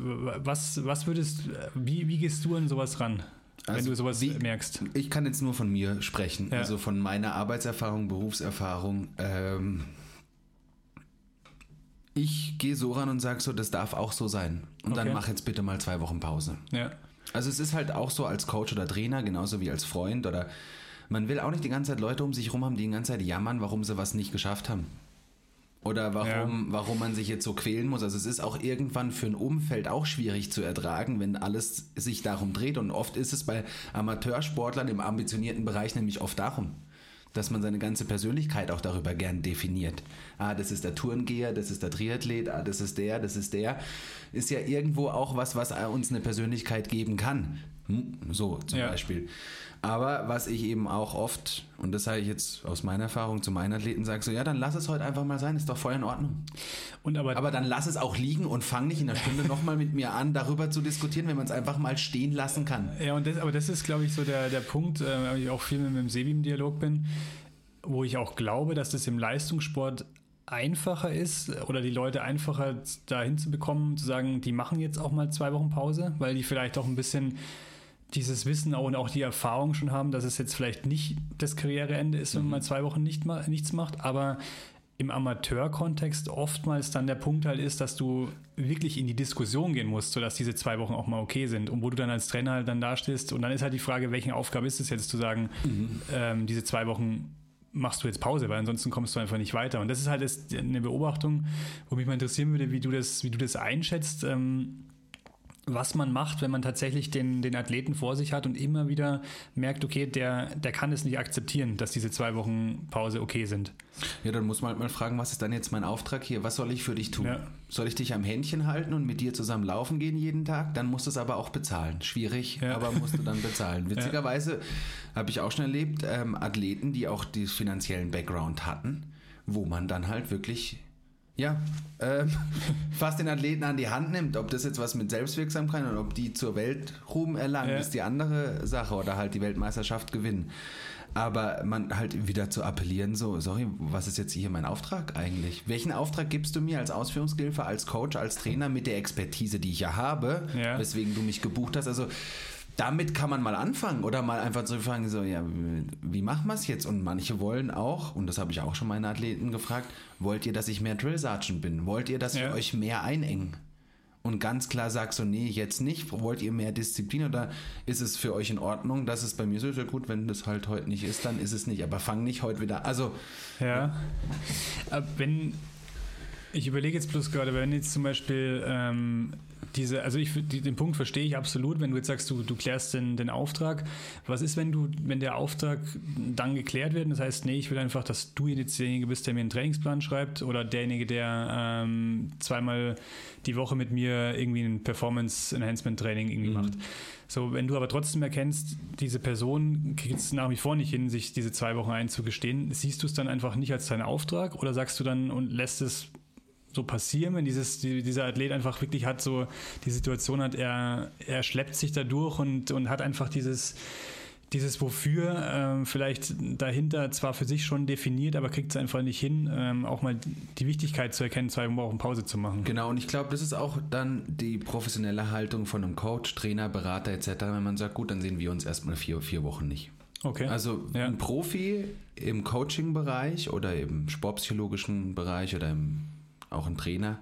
was, was würdest, wie, wie gehst du an sowas ran? Also wenn du sowas wie, merkst. Ich kann jetzt nur von mir sprechen, ja. also von meiner Arbeitserfahrung, Berufserfahrung. Ähm, ich gehe so ran und sage so, das darf auch so sein. Und okay. dann mach jetzt bitte mal zwei Wochen Pause. Ja. Also es ist halt auch so als Coach oder Trainer, genauso wie als Freund oder man will auch nicht die ganze Zeit Leute um sich herum haben, die die ganze Zeit jammern, warum sie was nicht geschafft haben. Oder warum, ja. warum man sich jetzt so quälen muss. Also es ist auch irgendwann für ein Umfeld auch schwierig zu ertragen, wenn alles sich darum dreht. Und oft ist es bei Amateursportlern im ambitionierten Bereich nämlich oft darum dass man seine ganze Persönlichkeit auch darüber gern definiert. Ah, das ist der Tourengeher, das ist der Triathlet, ah, das ist der, das ist der. Ist ja irgendwo auch was, was uns eine Persönlichkeit geben kann. Hm, so zum ja. Beispiel. Aber was ich eben auch oft, und das sage ich jetzt aus meiner Erfahrung zu meinen Athleten, sage so, ja, dann lass es heute einfach mal sein, ist doch voll in Ordnung. Und aber, aber dann lass es auch liegen und fang nicht in einer Stunde nochmal mit mir an, darüber zu diskutieren, wenn man es einfach mal stehen lassen kann. Ja, und das, aber das ist, glaube ich, so der, der Punkt, äh, ich auch viel mit dem Sebi im Dialog bin, wo ich auch glaube, dass das im Leistungssport einfacher ist oder die Leute einfacher dahin zu bekommen, zu sagen, die machen jetzt auch mal zwei Wochen Pause, weil die vielleicht auch ein bisschen dieses Wissen und auch die Erfahrung schon haben, dass es jetzt vielleicht nicht das Karriereende ist, wenn man mhm. mal zwei Wochen nicht mal, nichts macht, aber im Amateurkontext oftmals dann der Punkt halt ist, dass du wirklich in die Diskussion gehen musst, sodass diese zwei Wochen auch mal okay sind und wo du dann als Trainer halt dann dastehst und dann ist halt die Frage, welche Aufgabe ist es jetzt zu sagen, mhm. ähm, diese zwei Wochen machst du jetzt Pause, weil ansonsten kommst du einfach nicht weiter. Und das ist halt eine Beobachtung, wo mich mal interessieren würde, wie du das, wie du das einschätzt. Ähm, was man macht, wenn man tatsächlich den, den Athleten vor sich hat und immer wieder merkt, okay, der, der kann es nicht akzeptieren, dass diese zwei Wochen Pause okay sind. Ja, dann muss man halt mal fragen, was ist dann jetzt mein Auftrag hier? Was soll ich für dich tun? Ja. Soll ich dich am Händchen halten und mit dir zusammen laufen gehen jeden Tag? Dann musst du es aber auch bezahlen. Schwierig, ja. aber musst du dann bezahlen. Witzigerweise habe ich auch schon erlebt, ähm, Athleten, die auch den finanziellen Background hatten, wo man dann halt wirklich ja, ähm, fast den Athleten an die Hand nimmt. Ob das jetzt was mit Selbstwirksamkeit und ob die zur Weltruhm erlangen, ja. ist die andere Sache oder halt die Weltmeisterschaft gewinnen. Aber man halt wieder zu appellieren, so, sorry, was ist jetzt hier mein Auftrag eigentlich? Welchen Auftrag gibst du mir als Ausführungsgilfe, als Coach, als Trainer mit der Expertise, die ich ja habe, ja. weswegen du mich gebucht hast? Also damit kann man mal anfangen oder mal einfach zu fragen, so, ja, wie machen wir es jetzt? Und manche wollen auch, und das habe ich auch schon meine Athleten gefragt, wollt ihr, dass ich mehr Drill Sergeant bin? Wollt ihr, dass ja. ich euch mehr einengen? Und ganz klar sagst so, nee, jetzt nicht. Wollt ihr mehr Disziplin oder ist es für euch in Ordnung, dass es bei mir so ist? Ja gut, wenn das halt heute nicht ist, dann ist es nicht. Aber fang nicht heute wieder. Also. Ja. ja. Äh, wenn, ich überlege jetzt bloß gerade, wenn jetzt zum Beispiel ähm, diese, also ich, die, den Punkt verstehe ich absolut, wenn du jetzt sagst, du, du klärst den, den Auftrag. Was ist, wenn du, wenn der Auftrag dann geklärt wird? Das heißt, nee, ich will einfach, dass du jetzt derjenige bist, der mir einen Trainingsplan schreibt oder derjenige, der ähm, zweimal die Woche mit mir irgendwie ein Performance Enhancement Training irgendwie mhm. macht. So, wenn du aber trotzdem erkennst, diese Person kriegt es nach wie vor nicht hin, sich diese zwei Wochen einzugestehen, siehst du es dann einfach nicht als deinen Auftrag oder sagst du dann und lässt es so passieren, wenn dieses, die, dieser Athlet einfach wirklich hat so die Situation hat, er, er schleppt sich da durch und, und hat einfach dieses, dieses Wofür ähm, vielleicht dahinter zwar für sich schon definiert, aber kriegt es einfach nicht hin, ähm, auch mal die Wichtigkeit zu erkennen, zwei Wochen Pause zu machen. Genau, und ich glaube, das ist auch dann die professionelle Haltung von einem Coach, Trainer, Berater etc., wenn man sagt, gut, dann sehen wir uns erstmal vier, vier Wochen nicht. Okay. Also ja. ein Profi im Coaching-Bereich oder im sportpsychologischen Bereich oder im auch ein Trainer,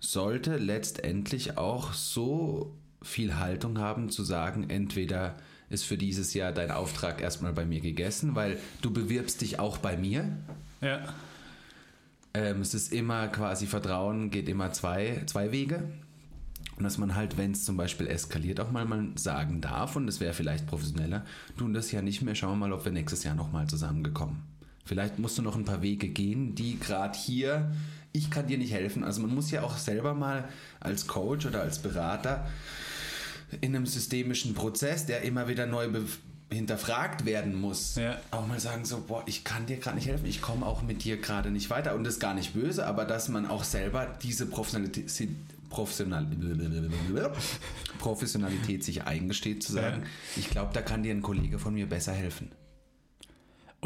sollte letztendlich auch so viel Haltung haben zu sagen, entweder ist für dieses Jahr dein Auftrag erstmal bei mir gegessen, weil du bewirbst dich auch bei mir. Ja. Ähm, es ist immer quasi Vertrauen, geht immer zwei, zwei Wege. Und dass man halt, wenn es zum Beispiel eskaliert, auch mal, mal sagen darf, und es wäre vielleicht professioneller, tun das ja nicht mehr, schauen wir mal, ob wir nächstes Jahr nochmal zusammengekommen. Vielleicht musst du noch ein paar Wege gehen, die gerade hier, ich kann dir nicht helfen. Also man muss ja auch selber mal als Coach oder als Berater in einem systemischen Prozess, der immer wieder neu hinterfragt werden muss, ja. auch mal sagen so, boah, ich kann dir gerade nicht helfen, ich komme auch mit dir gerade nicht weiter und das ist gar nicht böse, aber dass man auch selber diese Professionalität, Professional Professionalität sich eingesteht, zu sagen, ja. ich glaube, da kann dir ein Kollege von mir besser helfen.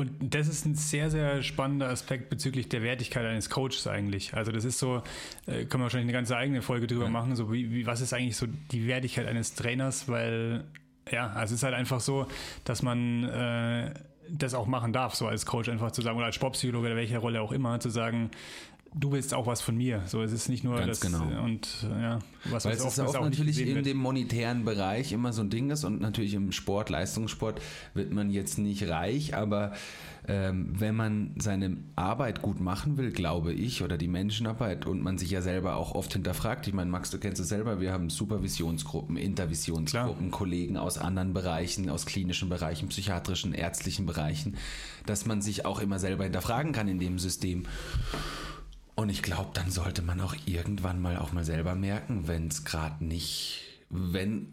Und das ist ein sehr, sehr spannender Aspekt bezüglich der Wertigkeit eines Coaches eigentlich. Also das ist so, äh, können wir wahrscheinlich eine ganze eigene Folge drüber ja. machen, so wie, wie, was ist eigentlich so die Wertigkeit eines Trainers, weil ja, also es ist halt einfach so, dass man äh, das auch machen darf, so als Coach einfach zu sagen, oder als Sportpsychologe oder welcher Rolle auch immer, zu sagen, du willst auch was von mir. So, es ist nicht nur Ganz das genau. und ja, was Weil es auch, auch, auch natürlich in wird. dem monetären Bereich immer so ein Ding ist und natürlich im Sport, Leistungssport wird man jetzt nicht reich, aber ähm, wenn man seine Arbeit gut machen will, glaube ich, oder die Menschenarbeit und man sich ja selber auch oft hinterfragt. Ich meine, Max, du kennst es selber, wir haben Supervisionsgruppen, Intervisionsgruppen, Klar. Kollegen aus anderen Bereichen, aus klinischen Bereichen, psychiatrischen, ärztlichen Bereichen, dass man sich auch immer selber hinterfragen kann in dem System. Und ich glaube, dann sollte man auch irgendwann mal auch mal selber merken, wenn es gerade nicht, wenn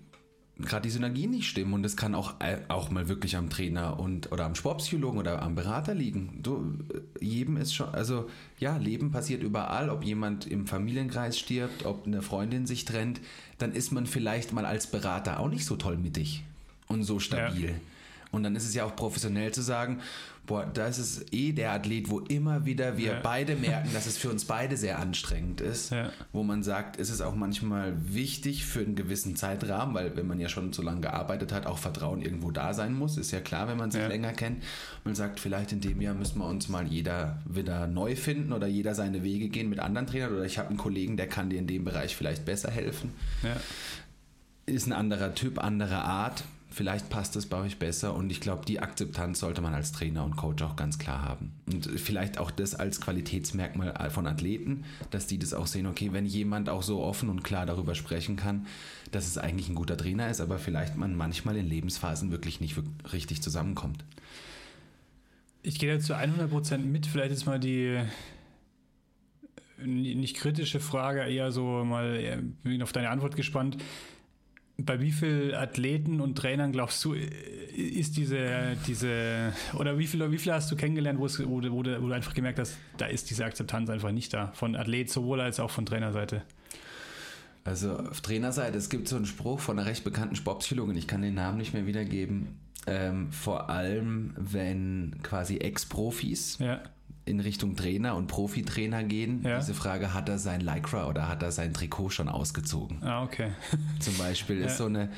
gerade die Synergien nicht stimmen und es kann auch, äh, auch mal wirklich am Trainer und oder am Sportpsychologen oder am Berater liegen. Du, äh, jedem ist schon, also ja, Leben passiert überall, ob jemand im Familienkreis stirbt, ob eine Freundin sich trennt, dann ist man vielleicht mal als Berater auch nicht so toll mittig und so stabil. Ja. Und dann ist es ja auch professionell zu sagen, boah, da ist eh der Athlet, wo immer wieder wir ja. beide merken, dass es für uns beide sehr anstrengend ist. Ja. Wo man sagt, ist es auch manchmal wichtig für einen gewissen Zeitrahmen, weil wenn man ja schon so lange gearbeitet hat, auch Vertrauen irgendwo da sein muss. Ist ja klar, wenn man sich ja. länger kennt. Man sagt, vielleicht in dem Jahr müssen wir uns mal jeder wieder neu finden oder jeder seine Wege gehen mit anderen Trainern oder ich habe einen Kollegen, der kann dir in dem Bereich vielleicht besser helfen. Ist ein anderer Typ, andere Art vielleicht passt es bei euch besser und ich glaube, die Akzeptanz sollte man als Trainer und Coach auch ganz klar haben. Und vielleicht auch das als Qualitätsmerkmal von Athleten, dass die das auch sehen, okay, wenn jemand auch so offen und klar darüber sprechen kann, dass es eigentlich ein guter Trainer ist, aber vielleicht man manchmal in Lebensphasen wirklich nicht richtig zusammenkommt. Ich gehe da zu 100% mit, vielleicht ist mal die nicht kritische Frage, eher so mal bin auf deine Antwort gespannt bei wie vielen Athleten und Trainern glaubst du, ist diese, diese oder wie viele, wie viele hast du kennengelernt, wo, es, wo, du, wo, wo du einfach gemerkt hast, da ist diese Akzeptanz einfach nicht da, von Athlet sowohl als auch von Trainerseite? Also auf Trainerseite, es gibt so einen Spruch von einer recht bekannten Sportpsychologin, ich kann den Namen nicht mehr wiedergeben, ähm, vor allem wenn quasi Ex-Profis ja in Richtung Trainer und Profitrainer gehen. Ja. Diese Frage, hat er sein Lycra oder hat er sein Trikot schon ausgezogen? Ah, okay. Zum Beispiel ja. ist so eine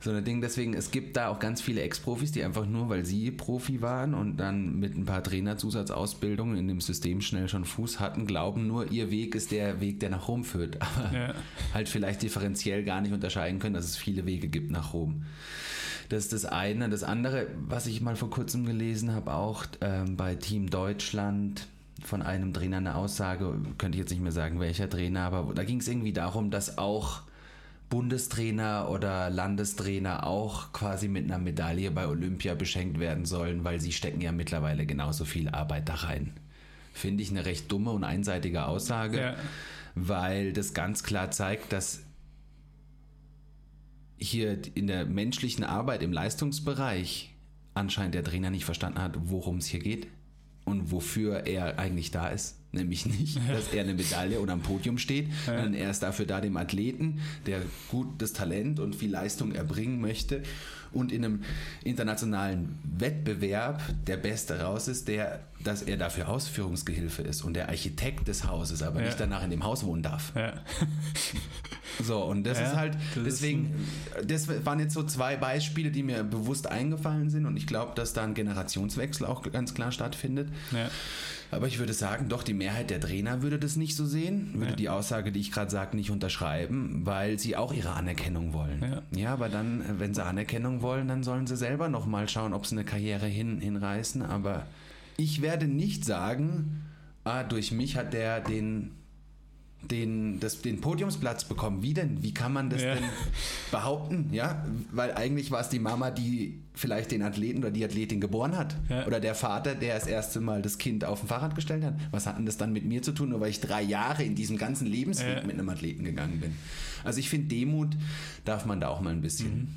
so ein Ding. Deswegen, es gibt da auch ganz viele Ex-Profis, die einfach nur, weil sie Profi waren und dann mit ein paar Trainerzusatzausbildungen in dem System schnell schon Fuß hatten, glauben nur, ihr Weg ist der Weg, der nach Rom führt. Aber ja. halt vielleicht differenziell gar nicht unterscheiden können, dass es viele Wege gibt nach Rom. Das ist das eine. Das andere, was ich mal vor kurzem gelesen habe, auch ähm, bei Team Deutschland von einem Trainer eine Aussage, könnte ich jetzt nicht mehr sagen, welcher Trainer, aber da ging es irgendwie darum, dass auch Bundestrainer oder Landestrainer auch quasi mit einer Medaille bei Olympia beschenkt werden sollen, weil sie stecken ja mittlerweile genauso viel Arbeit da rein. Finde ich eine recht dumme und einseitige Aussage, ja. weil das ganz klar zeigt, dass hier in der menschlichen Arbeit im Leistungsbereich anscheinend der Trainer nicht verstanden hat, worum es hier geht und wofür er eigentlich da ist. Nämlich nicht, dass er eine Medaille oder am Podium steht, sondern er ist dafür da, dem Athleten, der gutes Talent und viel Leistung erbringen möchte und in einem internationalen Wettbewerb der Beste raus ist, der, dass er dafür Ausführungsgehilfe ist und der Architekt des Hauses, aber ja. nicht danach in dem Haus wohnen darf. Ja. So, und das ja, ist halt, das deswegen, das waren jetzt so zwei Beispiele, die mir bewusst eingefallen sind und ich glaube, dass da ein Generationswechsel auch ganz klar stattfindet. Ja. Aber ich würde sagen, doch, die Mehrheit der Trainer würde das nicht so sehen, würde Ja. die Aussage, die ich gerade sage, nicht unterschreiben, weil sie auch ihre Anerkennung wollen. Ja. Ja, aber dann, äh, wenn sie Anerkennung wollen, dann sollen sie selber nochmal schauen, ob sie eine Karriere hin, hinreißen. Aber ich werde nicht sagen, ah, durch mich hat der den, den, das, den Podiumsplatz bekommen. Wie denn? Wie kann man das Ja. denn behaupten? Ja, weil eigentlich war es die Mama, die vielleicht den Athleten oder die Athletin geboren hat. Ja. Oder der Vater, der das erste Mal das Kind auf dem Fahrrad gestellt hat. Was hat denn das dann mit mir zu tun, nur weil ich drei Jahre in diesem ganzen Lebensweg Ja. mit einem Athleten gegangen bin? Also ich finde, Demut darf man da auch mal ein bisschen.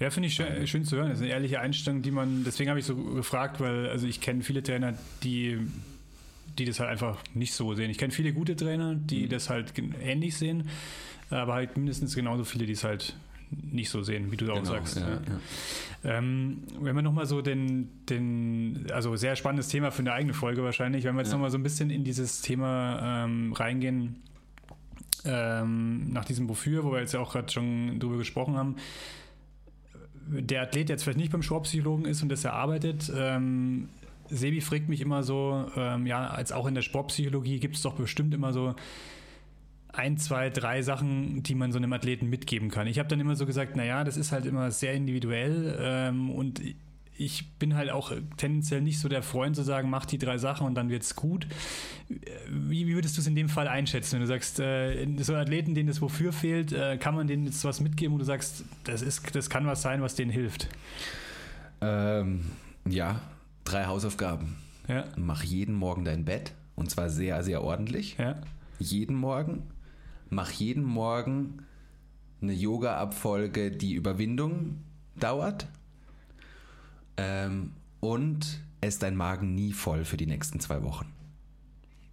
Ja, finde ich schön, schön zu hören. Das ist eine ehrliche Einstellung, die man, deswegen habe ich so gefragt, weil also ich kenne viele Trainer, die, die das halt einfach nicht so sehen. Ich kenne viele gute Trainer, die das halt ähnlich sehen, aber halt mindestens genauso viele, die es halt nicht so sehen, wie du auch Genau, sagst. ja, ja. ja. Ähm, wenn wir nochmal so den, den, also sehr spannendes Thema für eine eigene Folge wahrscheinlich, wenn wir jetzt Ja. nochmal so ein bisschen in dieses Thema ähm, reingehen, ähm, nach diesem Wofür, wo wir jetzt ja auch gerade schon drüber gesprochen haben, der Athlet, der jetzt vielleicht nicht beim Sportpsychologen ist und das erarbeitet, ähm, Sebi fragt mich immer so, ähm, ja, als auch in der Sportpsychologie gibt es doch bestimmt immer so ein, zwei, drei Sachen, die man so einem Athleten mitgeben kann. Ich habe dann immer so gesagt, naja, das ist halt immer sehr individuell ähm, und ich bin halt auch tendenziell nicht so der Freund zu sagen, mach die drei Sachen und dann wird's gut. Wie, wie würdest du es in dem Fall einschätzen, wenn du sagst, äh, so Athleten, denen das wofür fehlt, äh, kann man denen jetzt was mitgeben, wo du sagst, das, ist, das kann was sein, was denen hilft? Ähm, ja, drei Hausaufgaben. Ja, Mach jeden Morgen dein Bett und zwar sehr, sehr ordentlich. ja, Jeden Morgen. Mach jeden Morgen eine Yoga-Abfolge, die Überwindung dauert. Ähm, und ess dein Magen nie voll für die nächsten zwei Wochen.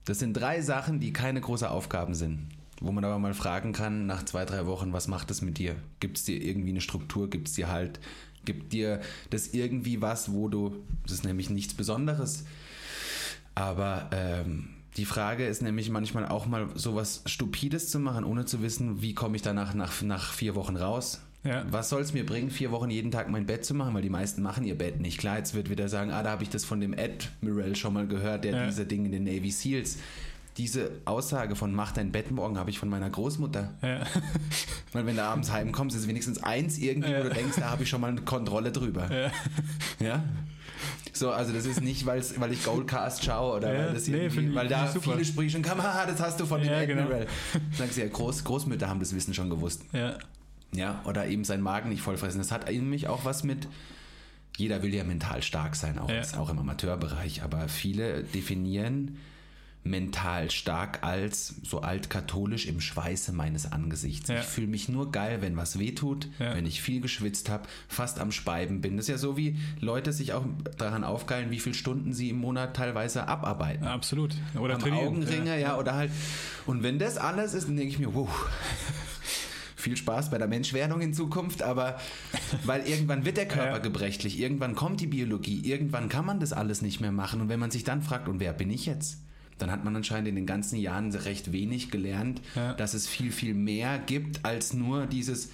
Das sind drei Sachen, die keine große Aufgaben sind. Wo man aber mal fragen kann, nach zwei, drei Wochen, was macht das mit dir? Gibt es dir irgendwie eine Struktur? Gibt es dir halt, gibt dir das irgendwie was, wo du, das ist nämlich nichts Besonderes. Aber ähm, die Frage ist nämlich manchmal auch mal sowas Stupides zu machen, ohne zu wissen, wie komme ich danach nach, nach vier Wochen raus. Ja. Was soll es mir bringen, vier Wochen jeden Tag mein Bett zu machen? Weil die meisten machen ihr Bett nicht. Klar, jetzt wird wieder sagen, ah, da habe ich das von dem Admiral schon mal gehört, der Ja. diese Dinge in den Navy Seals. Diese Aussage von mach dein Bett morgen habe ich von meiner Großmutter. ja, Weil wenn du abends heimkommst, ist wenigstens eins irgendwie, wo du denkst, da habe ich schon mal eine Kontrolle drüber. ja. Ja. So, also das ist nicht, weil's, weil ich Goldcast schaue oder Ja, weil, das nee, ich- weil da viele Sprüche schon kamen, haha, das hast du von dem Ja, genau. Admiral. Sagst du ja, Groß, Großmütter haben das Wissen schon gewusst. ja. Ja, oder eben seinen Magen nicht vollfressen. Das hat nämlich auch was mit, jeder will ja mental stark sein, auch, Ja. auch im Amateurbereich, aber viele definieren mental stark als so altkatholisch im Schweiße meines Angesichts. Ja. Ich fühle mich nur geil, wenn was wehtut, Ja. wenn ich viel geschwitzt habe, fast am Speiben bin. Das ist ja so, wie Leute sich auch daran aufgeilen, wie viele Stunden sie im Monat teilweise abarbeiten. Absolut. Oder Am trainieren. Augenringe, ja. oder halt. Und wenn das alles ist, dann denke ich mir, wow. Viel Spaß bei der Menschwerdung in Zukunft, aber weil irgendwann wird der Körper Ja. gebrechlich, irgendwann kommt die Biologie, irgendwann kann man das alles nicht mehr machen. Und wenn man sich dann fragt, und wer bin ich jetzt? Dann hat man anscheinend in den ganzen Jahren recht wenig gelernt, Ja. dass es viel, viel mehr gibt als nur dieses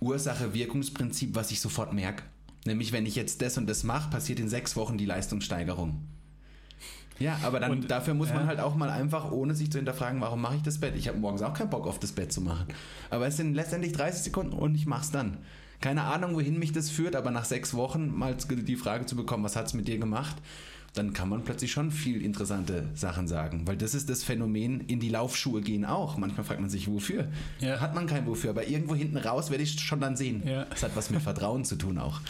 Ursache-Wirkungsprinzip, was ich sofort merke. Nämlich, wenn ich jetzt das und das mache, passiert in sechs Wochen die Leistungssteigerung. Ja, aber dann Und, dafür muss man ja. halt auch mal einfach, ohne sich zu hinterfragen, warum mache ich das Bett? Ich habe morgens auch keinen Bock auf das Bett zu machen. Aber es sind letztendlich 30 Sekunden und ich mach's dann. Keine Ahnung, wohin mich das führt, aber nach sechs Wochen mal die Frage zu bekommen, was hat's mit dir gemacht? Dann kann man plötzlich schon viel interessante Sachen sagen. Weil das ist das Phänomen, in die Laufschuhe gehen auch. Manchmal fragt man sich, wofür? Ja. Hat man kein Wofür, aber irgendwo hinten raus werde ich schon dann sehen. Ja. Das hat was mit Vertrauen zu tun auch.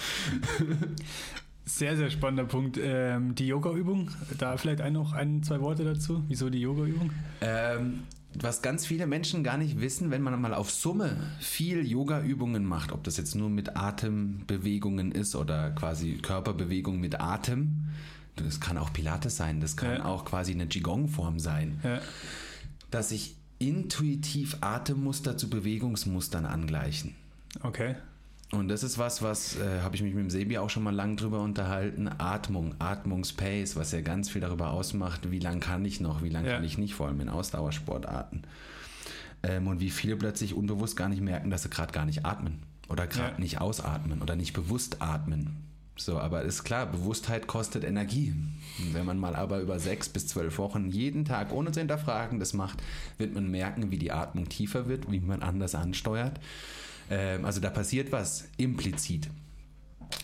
Sehr, sehr spannender Punkt. Ähm, die Yoga-Übung, da vielleicht ein, noch ein, zwei Worte dazu. Wieso die Yoga-Übung? Ähm, was ganz viele Menschen gar nicht wissen, wenn man mal auf Summe viel Yoga-Übungen macht, ob das jetzt nur mit Atembewegungen ist oder quasi Körperbewegung mit Atem, das kann auch Pilates sein, das kann Ja. auch quasi eine Qigong-Form sein, Ja, dass sich intuitiv Atemmuster zu Bewegungsmustern angleichen. okay. Und das ist was, was äh, habe ich mich mit dem Sebi auch schon mal lang drüber unterhalten. Atmung, Atmungspace, was ja ganz viel darüber ausmacht, wie lang kann ich noch, wie lang Ja. kann ich nicht, vor allem in Ausdauersportarten. Ähm, und wie viele plötzlich unbewusst gar nicht merken, dass sie gerade gar nicht atmen oder gerade Ja. nicht ausatmen oder nicht bewusst atmen. So, aber ist klar, Bewusstheit kostet Energie. Und wenn man mal aber über sechs bis zwölf Wochen jeden Tag ohne zu hinterfragen das macht, wird man merken, wie die Atmung tiefer wird, wie man anders ansteuert. Ähm, also da passiert was implizit.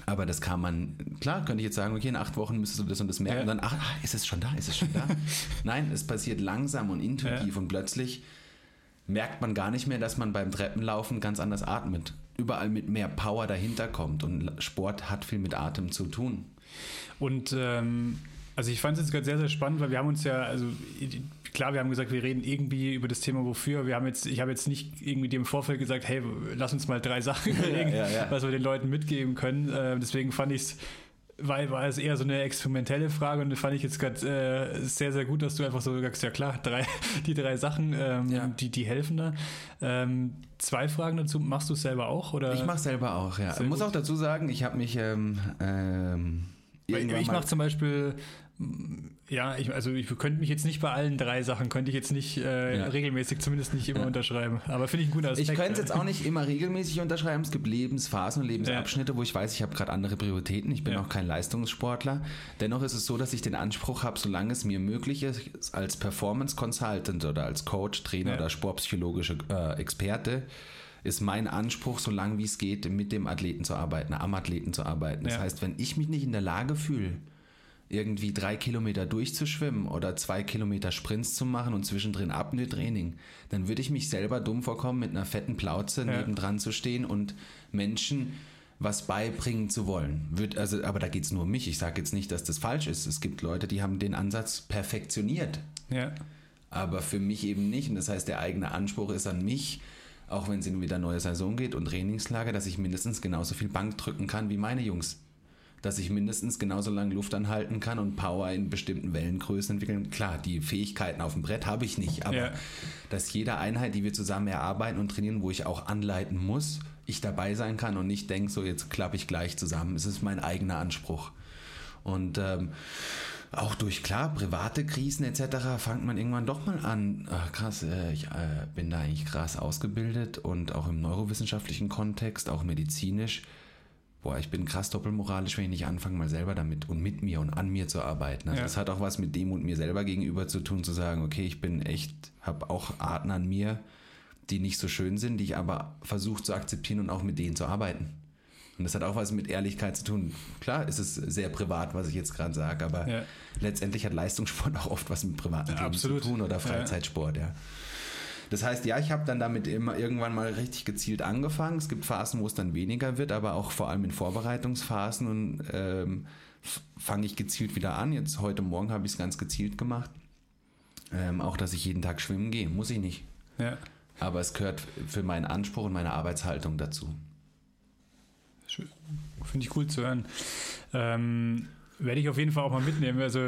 Aber das kann man, klar, könnte ich jetzt sagen, okay, in acht Wochen müsstest du das und das merken. Ja. Und dann, ach, ah, ist es schon da, ist es schon da? Nein, es passiert langsam und intuitiv ja. und plötzlich merkt man gar nicht mehr, dass man beim Treppenlaufen ganz anders atmet. Überall mit mehr Power dahinter kommt. Und Sport hat viel mit Atem zu tun. Und ähm, also ich fand es jetzt gerade sehr, sehr spannend, weil wir haben uns ja, also klar, wir haben gesagt, wir reden irgendwie über das Thema wofür. Wir haben jetzt, ich habe jetzt nicht irgendwie dem Vorfeld gesagt, hey, lass uns mal drei Sachen überlegen, ja, ja, ja. was wir den Leuten mitgeben können. Äh, deswegen fand ich es weil war es eher so eine experimentelle Frage und das fand ich jetzt gerade äh, sehr, sehr gut, dass du einfach so sagst, ja klar, drei, die drei Sachen, ähm, ja. die, die helfen da. Ähm, zwei Fragen dazu, machst du es selber auch? Oder? Ich mache selber auch, ja. Ich muss auch dazu sagen, ich habe mich ähm, ähm, ich mache zum Beispiel ja, ich, also ich könnte mich jetzt nicht bei allen drei Sachen, könnte ich jetzt nicht äh, ja. regelmäßig, zumindest nicht immer ja. unterschreiben. Aber finde ich ein guter Aspekt. Ich könnte es jetzt auch nicht immer regelmäßig unterschreiben. Es gibt Lebensphasen und Lebensabschnitte, ja. wo ich weiß, ich habe gerade andere Prioritäten. Ich bin auch kein Leistungssportler. Dennoch ist es so, dass ich den Anspruch habe, solange es mir möglich ist, als Performance Consultant oder als Coach, Trainer oder sportpsychologische äh, Experte, ist mein Anspruch, so lange wie es geht, mit dem Athleten zu arbeiten, am Athleten zu arbeiten. Das heißt, wenn ich mich nicht in der Lage fühle, irgendwie drei Kilometer durchzuschwimmen oder zwei Kilometer Sprints zu machen und zwischendrin Apnoe-Training, dann würde ich mich selber dumm vorkommen, mit einer fetten Plauze ja. nebendran zu stehen und Menschen was beibringen zu wollen. Wird, also, aber da geht es nur um mich. Ich sage jetzt nicht, dass das falsch ist. Es gibt Leute, die haben den Ansatz perfektioniert. Ja. Aber für mich eben nicht. Und das heißt, der eigene Anspruch ist an mich, auch wenn es in wieder neue Saison geht und Trainingslager, dass ich mindestens genauso viel Bank drücken kann wie meine Jungs dass ich mindestens genauso lange Luft anhalten kann und Power in bestimmten Wellengrößen entwickeln. Klar, die Fähigkeiten auf dem Brett habe ich nicht, aber ja. dass jede Einheit, die wir zusammen erarbeiten und trainieren, wo ich auch anleiten muss, ich dabei sein kann und nicht denke, so jetzt klappe ich gleich zusammen. Es ist mein eigener Anspruch. Und ähm, auch durch klar private Krisen etc. fängt man irgendwann doch mal an. Ach, krass, äh, ich äh, bin da eigentlich krass ausgebildet und auch im neurowissenschaftlichen Kontext, auch medizinisch boah, ich bin krass doppelmoralisch, wenn ich nicht anfange, mal selber damit und mit mir und an mir zu arbeiten. Also ja. das hat auch was mit dem und mir selber gegenüber zu tun, zu sagen, okay, ich bin echt, habe auch Arten an mir, die nicht so schön sind, die ich aber versuche zu akzeptieren und auch mit denen zu arbeiten. Und das hat auch was mit Ehrlichkeit zu tun. Klar ist es sehr privat, was ich jetzt gerade sage, aber ja. letztendlich hat Leistungssport auch oft was mit privaten ja, zu tun oder Freizeitsport, ja. Das heißt, ja, ich habe dann damit immer irgendwann mal richtig gezielt angefangen. Es gibt Phasen, wo es dann weniger wird, aber auch vor allem in Vorbereitungsphasen und ähm, fange ich gezielt wieder an. Jetzt heute Morgen habe ich es ganz gezielt gemacht. Ähm, auch, dass ich jeden Tag schwimmen gehe, muss ich nicht. Ja. Aber es gehört für meinen Anspruch und meine Arbeitshaltung dazu. Finde ich cool zu hören. Ähm, werde ich auf jeden Fall auch mal mitnehmen. Also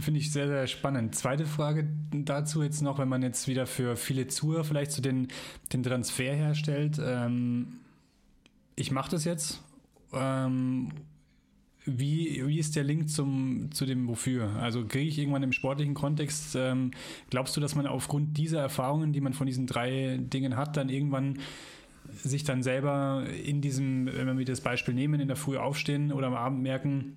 finde ich sehr, sehr spannend. Zweite Frage dazu jetzt noch, wenn man jetzt wieder für viele Zuhörer vielleicht so den, den Transfer herstellt. Ähm, ich mache das jetzt. Ähm, wie, wie ist der Link zum, zu dem Wofür? Also kriege ich irgendwann im sportlichen Kontext, ähm, glaubst du, dass man aufgrund dieser Erfahrungen, die man von diesen drei Dingen hat, dann irgendwann sich dann selber in diesem, wenn wir das Beispiel nehmen, in der Früh aufstehen oder am Abend merken,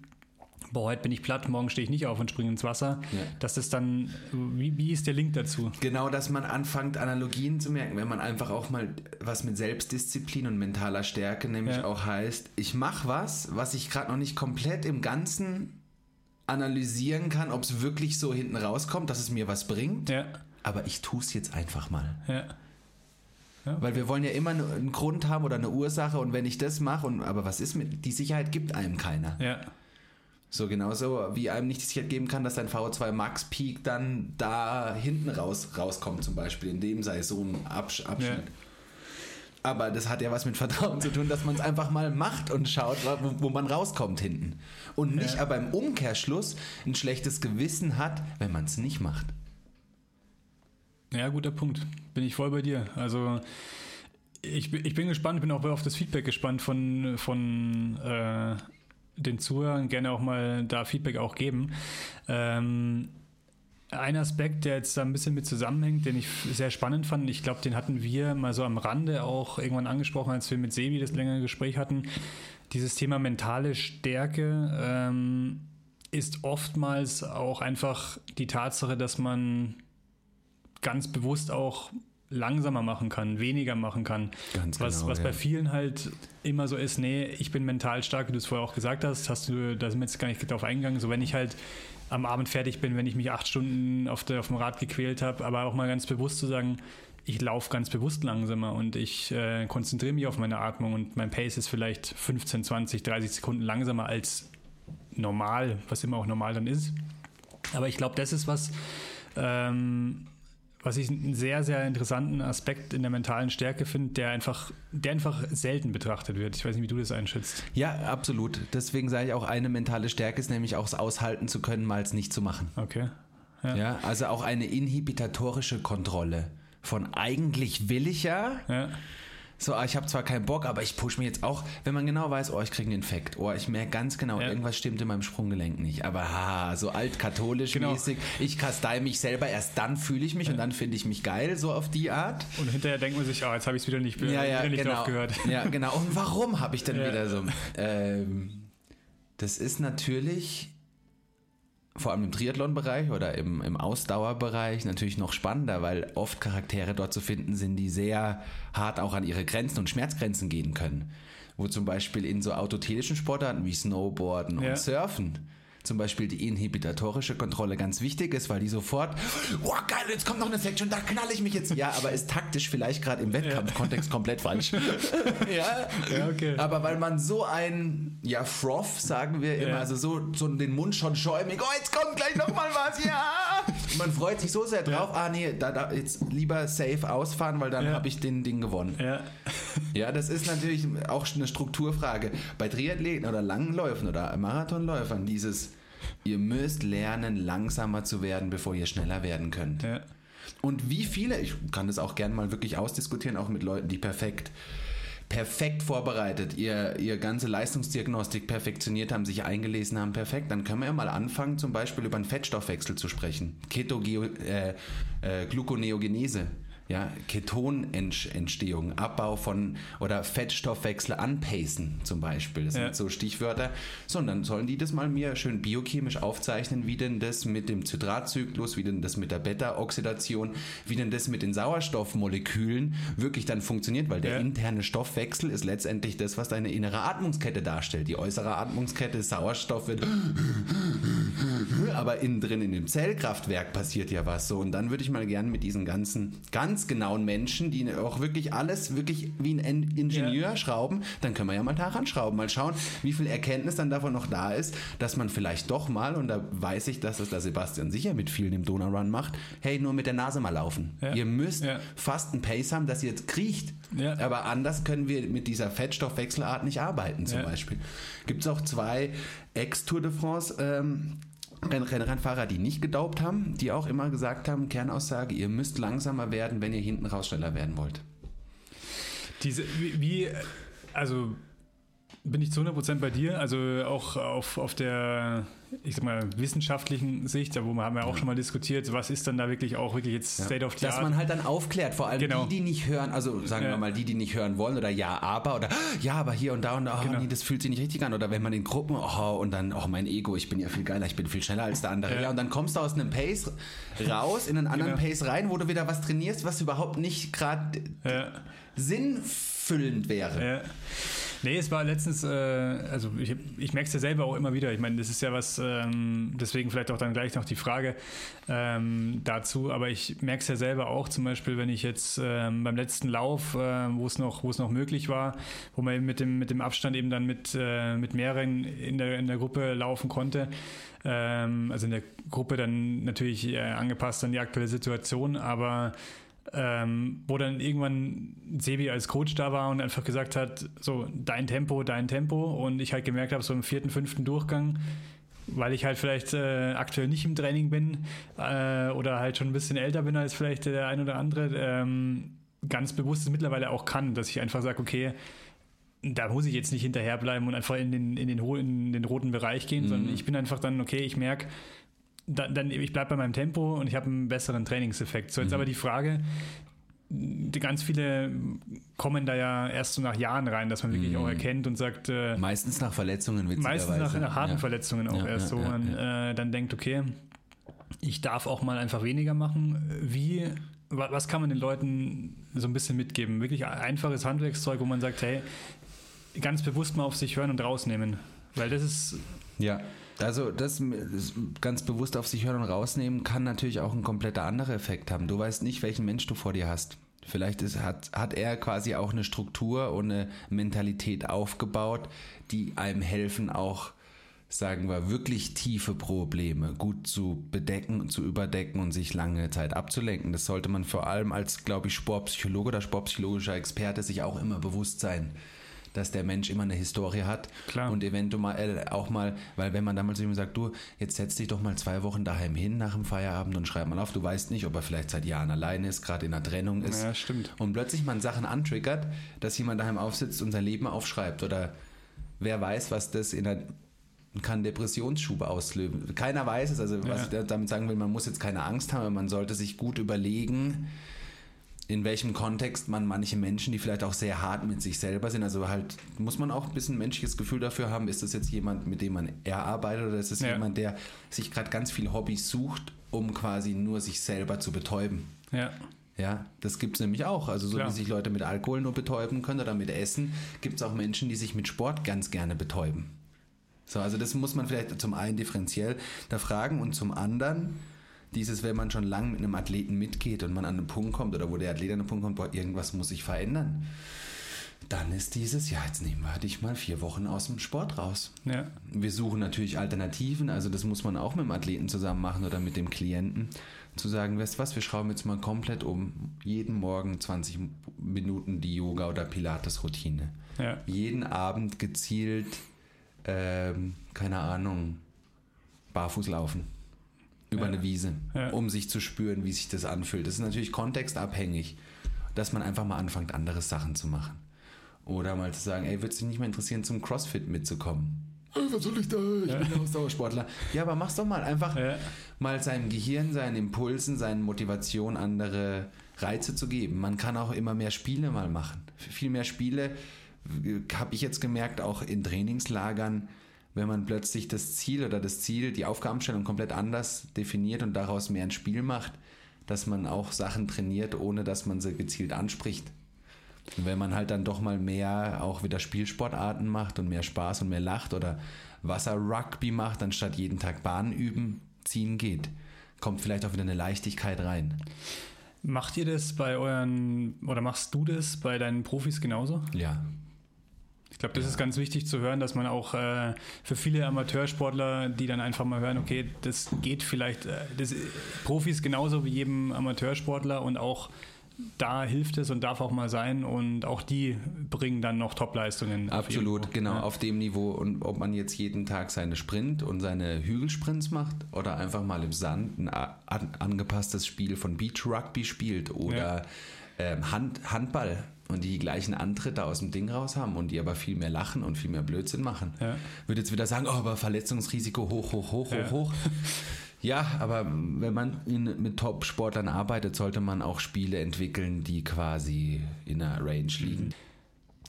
boah, heute bin ich platt, morgen stehe ich nicht auf und springe ins Wasser. Ja. Das dann, wie, wie ist der Link dazu? Genau, dass man anfängt, Analogien zu merken, wenn man einfach auch mal was mit Selbstdisziplin und mentaler Stärke nämlich ja. auch heißt, ich mache was, was ich gerade noch nicht komplett im Ganzen analysieren kann, ob es wirklich so hinten rauskommt, dass es mir was bringt. Ja. Aber ich tue es jetzt einfach mal. Ja. Ja. Weil wir wollen ja immer einen Grund haben oder eine Ursache und wenn ich das mache, und aber was ist mit, die Sicherheit gibt einem keiner. Ja. So genauso wie einem nicht die Sicherheit geben kann, dass dein VO2 Max Peak dann da hinten raus rauskommt, zum Beispiel, in dem sei so ein Absch Abschnitt. Ja. Aber das hat ja was mit Vertrauen zu tun, dass man es einfach mal macht und schaut, wo, wo man rauskommt hinten. Und nicht ja. aber im Umkehrschluss ein schlechtes Gewissen hat, wenn man es nicht macht. Ja, guter Punkt. Bin ich voll bei dir. Also ich, ich bin gespannt, bin auch auf das Feedback gespannt von, von äh, den Zuhörern gerne auch mal da Feedback auch geben. Ähm, ein Aspekt, der jetzt da ein bisschen mit zusammenhängt, den ich sehr spannend fand, ich glaube, den hatten wir mal so am Rande auch irgendwann angesprochen, als wir mit Sebi das längere Gespräch hatten. Dieses Thema mentale Stärke ähm, ist oftmals auch einfach die Tatsache, dass man ganz bewusst auch langsamer machen kann, weniger machen kann. Ganz was genau, was ja. bei vielen halt immer so ist, nee, ich bin mental stark, wie du es vorher auch gesagt hast, hast du, da sind wir jetzt gar nicht drauf eingegangen, so wenn ich halt am Abend fertig bin, wenn ich mich acht Stunden auf, der, auf dem Rad gequält habe, aber auch mal ganz bewusst zu sagen, ich laufe ganz bewusst langsamer und ich äh, konzentriere mich auf meine Atmung und mein Pace ist vielleicht 15, 20, 30 Sekunden langsamer als normal, was immer auch normal dann ist. Aber ich glaube, das ist was, ähm, was ich einen sehr, sehr interessanten Aspekt in der mentalen Stärke finde, der einfach, der einfach selten betrachtet wird. Ich weiß nicht, wie du das einschätzt. Ja, absolut. Deswegen sage ich auch, eine mentale Stärke ist nämlich auch es aushalten zu können, mal es nicht zu machen. Okay. Ja. also auch eine inhibitatorische Kontrolle von eigentlich will ich ja. Ja. So, ah, ich habe zwar keinen Bock, aber ich push mich jetzt auch, wenn man genau weiß, oh, ich kriege einen Infekt, oh, ich merke ganz genau, Ja. irgendwas stimmt in meinem Sprunggelenk nicht. Aber ha, so altkatholisch Genau. mäßig, ich kastei mich selber, erst dann fühle ich mich und dann finde ich mich geil, so auf die Art. Und hinterher denkt man sich, oh, jetzt habe ich es wieder nicht, wieder nicht genau. drauf gehört. Ja, genau. Und warum habe ich denn Ja. wieder so? Ähm, das ist natürlich vor allem im Triathlon-Bereich oder im, im Ausdauerbereich natürlich noch spannender, weil oft Charaktere dort zu finden sind, die sehr hart auch an ihre Grenzen und Schmerzgrenzen gehen können. Wo zum Beispiel in so autotelischen Sportarten wie Snowboarden Ja. und Surfen zum Beispiel die inhibitorische Kontrolle ganz wichtig ist, weil die sofort, oh geil, jetzt kommt noch eine Section, da knall ich mich jetzt. Ja, aber ist taktisch vielleicht gerade im Wettkampfkontext komplett falsch. ja, Ja, okay. aber weil man so ein, ja, Froth, sagen wir immer, Ja. also so, so den Mund schon schäumig, oh, jetzt kommt gleich nochmal was, ja. Man freut sich so sehr drauf, ah nee, da, da jetzt lieber safe ausfahren, weil dann Ja. habe ich den Ding gewonnen. Ja. Ja, das ist natürlich auch eine Strukturfrage. Bei Triathleten oder Langläufen oder Marathonläufern, dieses, ihr müsst lernen, langsamer zu werden, bevor ihr schneller werden könnt. ja. Und wie viele, ich kann das auch gerne mal wirklich ausdiskutieren, auch mit Leuten, die perfekt, perfekt vorbereitet, ihr, ihr ganze Leistungsdiagnostik perfektioniert haben, sich eingelesen haben, perfekt, dann können wir ja mal anfangen, zum Beispiel über einen Fettstoffwechsel zu sprechen. Ketogeo, äh, äh. Ja, Ketonentstehung, Abbau von oder Fettstoffwechsel anpacen zum Beispiel. Das Ja. sind so Stichwörter. So, und dann sollen die das mal mir schön biochemisch aufzeichnen, wie denn das mit dem Zitratzyklus, wie denn das mit der Beta-Oxidation, wie denn das mit den Sauerstoffmolekülen wirklich dann funktioniert, weil der Ja. interne Stoffwechsel ist letztendlich das, was deine innere Atmungskette darstellt. Die äußere Atmungskette, Sauerstoff wird aber innen drin in dem Zellkraftwerk passiert ja was so. Und dann würde ich mal gerne mit diesen ganzen ganz genauen Menschen, die auch wirklich alles wirklich wie ein En- Ingenieur schrauben, dann können wir ja mal daran schrauben, mal schauen, wie viel Erkenntnis dann davon noch da ist, dass man vielleicht doch mal, und da weiß ich, dass es der Sebastian sicher mit vielen im Donau-Run macht, hey, nur mit der Nase mal laufen. Ja. Ihr müsst Ja. fast einen Pace haben, dass ihr jetzt kriecht. Ja. Aber anders können wir mit dieser Fettstoffwechselart nicht arbeiten, zum Ja. Beispiel. Gibt es auch zwei Ex-Tour de France ähm, Renn- Rennradfahrer, die nicht gedaubt haben, die auch immer gesagt haben, Kernaussage, ihr müsst langsamer werden, wenn ihr hinten raus schneller werden wollt. Diese, wie, wie, also bin ich zu 100% bei dir, also auch auf, auf der, ich sag mal, wissenschaftlichen Sicht, da wo wir haben ja auch schon mal diskutiert, was ist dann da wirklich auch wirklich jetzt State of the Dass Art? man halt dann aufklärt, vor allem Genau. die, die nicht hören, also sagen Ja. wir mal, die, die nicht hören wollen oder ja, aber oder ja, aber hier und da und da, oh, Genau. nee, das fühlt sich nicht richtig an. Oder wenn man in Gruppen, oh, und dann, oh, mein Ego, ich bin ja viel geiler, ich bin viel schneller als der andere. Ja. Ja, und dann kommst du aus einem Pace raus, in einen anderen Genau. Pace rein, wo du wieder was trainierst, was überhaupt nicht gerade ja. sinnfüllend wäre. Ja. Nee, es war letztens, äh, also ich, ich merke es ja selber auch immer wieder. Ich meine, das ist ja was, ähm, deswegen vielleicht auch dann gleich noch die Frage ähm, dazu, aber ich merke es ja selber auch, zum Beispiel, wenn ich jetzt ähm, beim letzten Lauf, äh, wo es noch, noch möglich war, wo man eben mit dem, mit dem Abstand eben dann mit, äh, mit mehreren in der, in der Gruppe laufen konnte, ähm, also in der Gruppe dann natürlich äh, angepasst an die aktuelle Situation, aber ähm, wo dann irgendwann Sebi als Coach da war und einfach gesagt hat, so dein Tempo, dein Tempo. Und ich halt gemerkt habe, so im vierten, fünften Durchgang, weil ich halt vielleicht äh, aktuell nicht im Training bin äh, oder halt schon ein bisschen älter bin als vielleicht der ein oder andere, ähm, ganz bewusst es mittlerweile auch kann, dass ich einfach sage, okay, da muss ich jetzt nicht hinterherbleiben und einfach in den, in den, in den roten Bereich gehen, sondern ich bin einfach dann, okay, ich merke, dann, dann ich bleibe bei meinem Tempo und ich habe einen besseren Trainingseffekt. So jetzt Mhm. aber die Frage, die ganz viele kommen da ja erst so nach Jahren rein, dass man wirklich Mhm. auch erkennt und sagt, äh, Meistens nach Verletzungen, meistens nach, nach harten ja. Verletzungen auch Ja, erst ja, so, man Äh, dann denkt, okay, ich darf auch mal einfach weniger machen. Wie, wa- was kann man den Leuten so ein bisschen mitgeben? Wirklich einfaches Handwerkszeug, wo man sagt, hey, ganz bewusst mal auf sich hören und rausnehmen. Weil das ist, Ja, also das, ganz bewusst auf sich hören und rausnehmen kann natürlich auch ein kompletter anderer Effekt haben. Du weißt nicht, welchen Mensch du vor dir hast. Vielleicht ist, hat, hat er quasi auch eine Struktur und eine Mentalität aufgebaut, die einem helfen, auch, sagen wir, wirklich tiefe Probleme gut zu bedecken und zu überdecken und sich lange Zeit abzulenken. Das sollte man vor allem als, glaube ich, Sportpsychologe oder sportpsychologischer Experte sich auch immer bewusst sein, dass der Mensch immer eine Historie hat Klar. und eventuell auch mal, weil wenn man damals ihm sagt, du, jetzt setz dich doch mal zwei Wochen daheim hin nach dem Feierabend und schreib mal auf, du weißt nicht, ob er vielleicht seit Jahren alleine ist, gerade in einer Trennung ist. Ja, stimmt. Und plötzlich man Sachen antriggert, dass jemand daheim aufsitzt und sein Leben aufschreibt oder wer weiß, was das in einer kann Depressionsschub auslösen. Keiner weiß es, also was Ja. ich damit sagen will, man muss jetzt keine Angst haben, man sollte sich gut überlegen, in welchem Kontext man manche Menschen, die vielleicht auch sehr hart mit sich selber sind, also halt muss man auch ein bisschen menschliches Gefühl dafür haben, ist das jetzt jemand, mit dem man eher arbeitet oder ist es Ja. jemand, der sich gerade ganz viel Hobbys sucht, um quasi nur sich selber zu betäuben. ja, Ja, das gibt es nämlich auch. Also so Klar. wie sich Leute mit Alkohol nur betäuben können oder mit Essen, gibt es auch Menschen, die sich mit Sport ganz gerne betäuben. So, also das muss man vielleicht zum einen differenziell da fragen und zum anderen dieses, wenn man schon lange mit einem Athleten mitgeht und man an einen Punkt kommt oder wo der Athlet an einen Punkt kommt, boah, irgendwas muss sich verändern, dann ist dieses, ja, jetzt nehmen wir dich mal vier Wochen aus dem Sport raus. ja, Wir suchen natürlich Alternativen, also das muss man auch mit dem Athleten zusammen machen oder mit dem Klienten, zu sagen, weißt du was, wir schrauben jetzt mal komplett um, jeden Morgen 20 Minuten die Yoga- oder Pilates-Routine. ja, Jeden Abend gezielt, ähm, keine Ahnung, barfuß laufen. Über Ja. eine Wiese, Ja. um sich zu spüren, wie sich das anfühlt. Das ist natürlich kontextabhängig, dass man einfach mal anfängt, andere Sachen zu machen. Oder mal zu sagen, ey, würdest du dich nicht mehr interessieren, zum CrossFit mitzukommen? Äh, Was soll ich da? Ich Ja. bin Ausdauersportler. Ja, aber mach's doch mal einfach mal seinem Gehirn, seinen Impulsen, seinen Motivationen andere Reize zu geben. Man kann auch immer mehr Spiele mal machen. Viel mehr Spiele habe ich jetzt gemerkt, auch in Trainingslagern, wenn man plötzlich das Ziel oder das Ziel, die Aufgabenstellung komplett anders definiert und daraus mehr ein Spiel macht, dass man auch Sachen trainiert, ohne dass man sie gezielt anspricht. Und wenn man halt dann doch mal mehr auch wieder Spielsportarten macht und mehr Spaß und mehr lacht oder Wasser-Rugby macht, anstatt jeden Tag Bahn üben, ziehen geht, kommt vielleicht auch wieder eine Leichtigkeit rein. Macht ihr das bei euren, oder machst du das bei deinen Profis genauso? Ja. Ich glaube, das ist ganz wichtig zu hören, dass man auch äh, für viele Amateursportler, die dann einfach mal hören, okay, das geht vielleicht, äh, das, Profis genauso wie jedem Amateursportler und auch da hilft es und darf auch mal sein und auch die bringen dann noch Topleistungen. auf Absolut, Niveau. genau, Ja. auf dem Niveau. Und ob man jetzt jeden Tag seine Sprint und seine Hügelsprints macht oder einfach mal im Sand ein angepasstes Spiel von Beach Rugby spielt oder ähm, Hand, Handball und die gleichen Antritte aus dem Ding raus haben und die aber viel mehr lachen und viel mehr Blödsinn machen. Ja. Würde jetzt wieder sagen, oh, aber Verletzungsrisiko hoch, hoch, hoch, Ja. hoch, hoch. Ja, aber wenn man in, mit Top-Sportlern arbeitet, sollte man auch Spiele entwickeln, die quasi in einer Range liegen.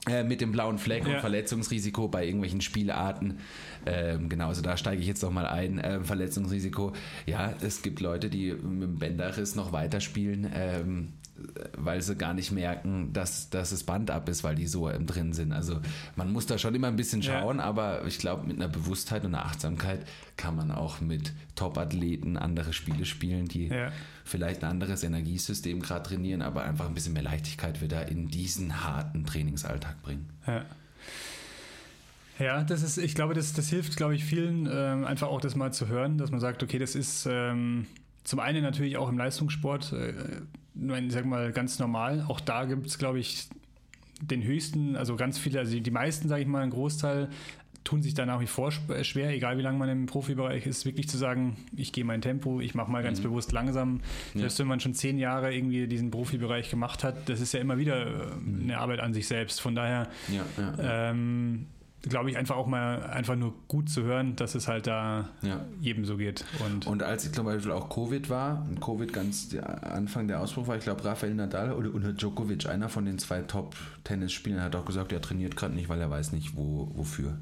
Äh, mit dem blauen Fleck Ja. und Verletzungsrisiko bei irgendwelchen Spielarten. Ähm, genau, also da steige ich jetzt noch mal ein. Ähm, Verletzungsrisiko. Ja, es gibt Leute, die mit dem Bänderriss noch weiterspielen, ähm, weil sie gar nicht merken, dass, dass das Band ab ist, weil die so drin sind. Also man muss da schon immer ein bisschen Ja. schauen, aber ich glaube, mit einer Bewusstheit und einer Achtsamkeit kann man auch mit Top-Athleten andere Spiele spielen, die Ja. vielleicht ein anderes Energiesystem gerade trainieren, aber einfach ein bisschen mehr Leichtigkeit wieder in diesen harten Trainingsalltag bringen. Ja. Ja, das ist, ich glaube, das, das hilft, glaube ich, vielen, ähm, einfach auch das mal zu hören, dass man sagt, okay, das ist ähm, zum einen natürlich auch im Leistungssport, äh, ich sag mal, ganz normal. Auch da gibt es, glaube ich, den höchsten, also ganz viele, also die, meisten, sage ich mal, ein Großteil tun sich da nach wie vor schwer, egal wie lange man im Profibereich ist, wirklich zu sagen, ich gehe mein Tempo, ich mache mal ganz bewusst langsam. Selbst wenn man schon zehn Jahre irgendwie diesen Profibereich gemacht hat, das ist ja immer wieder äh, eine Arbeit an sich selbst. Von daher Ja, ja. ähm, glaube ich, einfach auch mal einfach nur gut zu hören, dass es halt da Ja. jedem so geht. Und, Und als ich zum Beispiel auch Covid war, und Covid ganz der Anfang der Ausbruch war, ich glaube Rafael Nadal oder, oder Djokovic, einer von den zwei Top-Tennisspielern, hat auch gesagt, er trainiert gerade nicht, weil er weiß nicht, wo, wofür.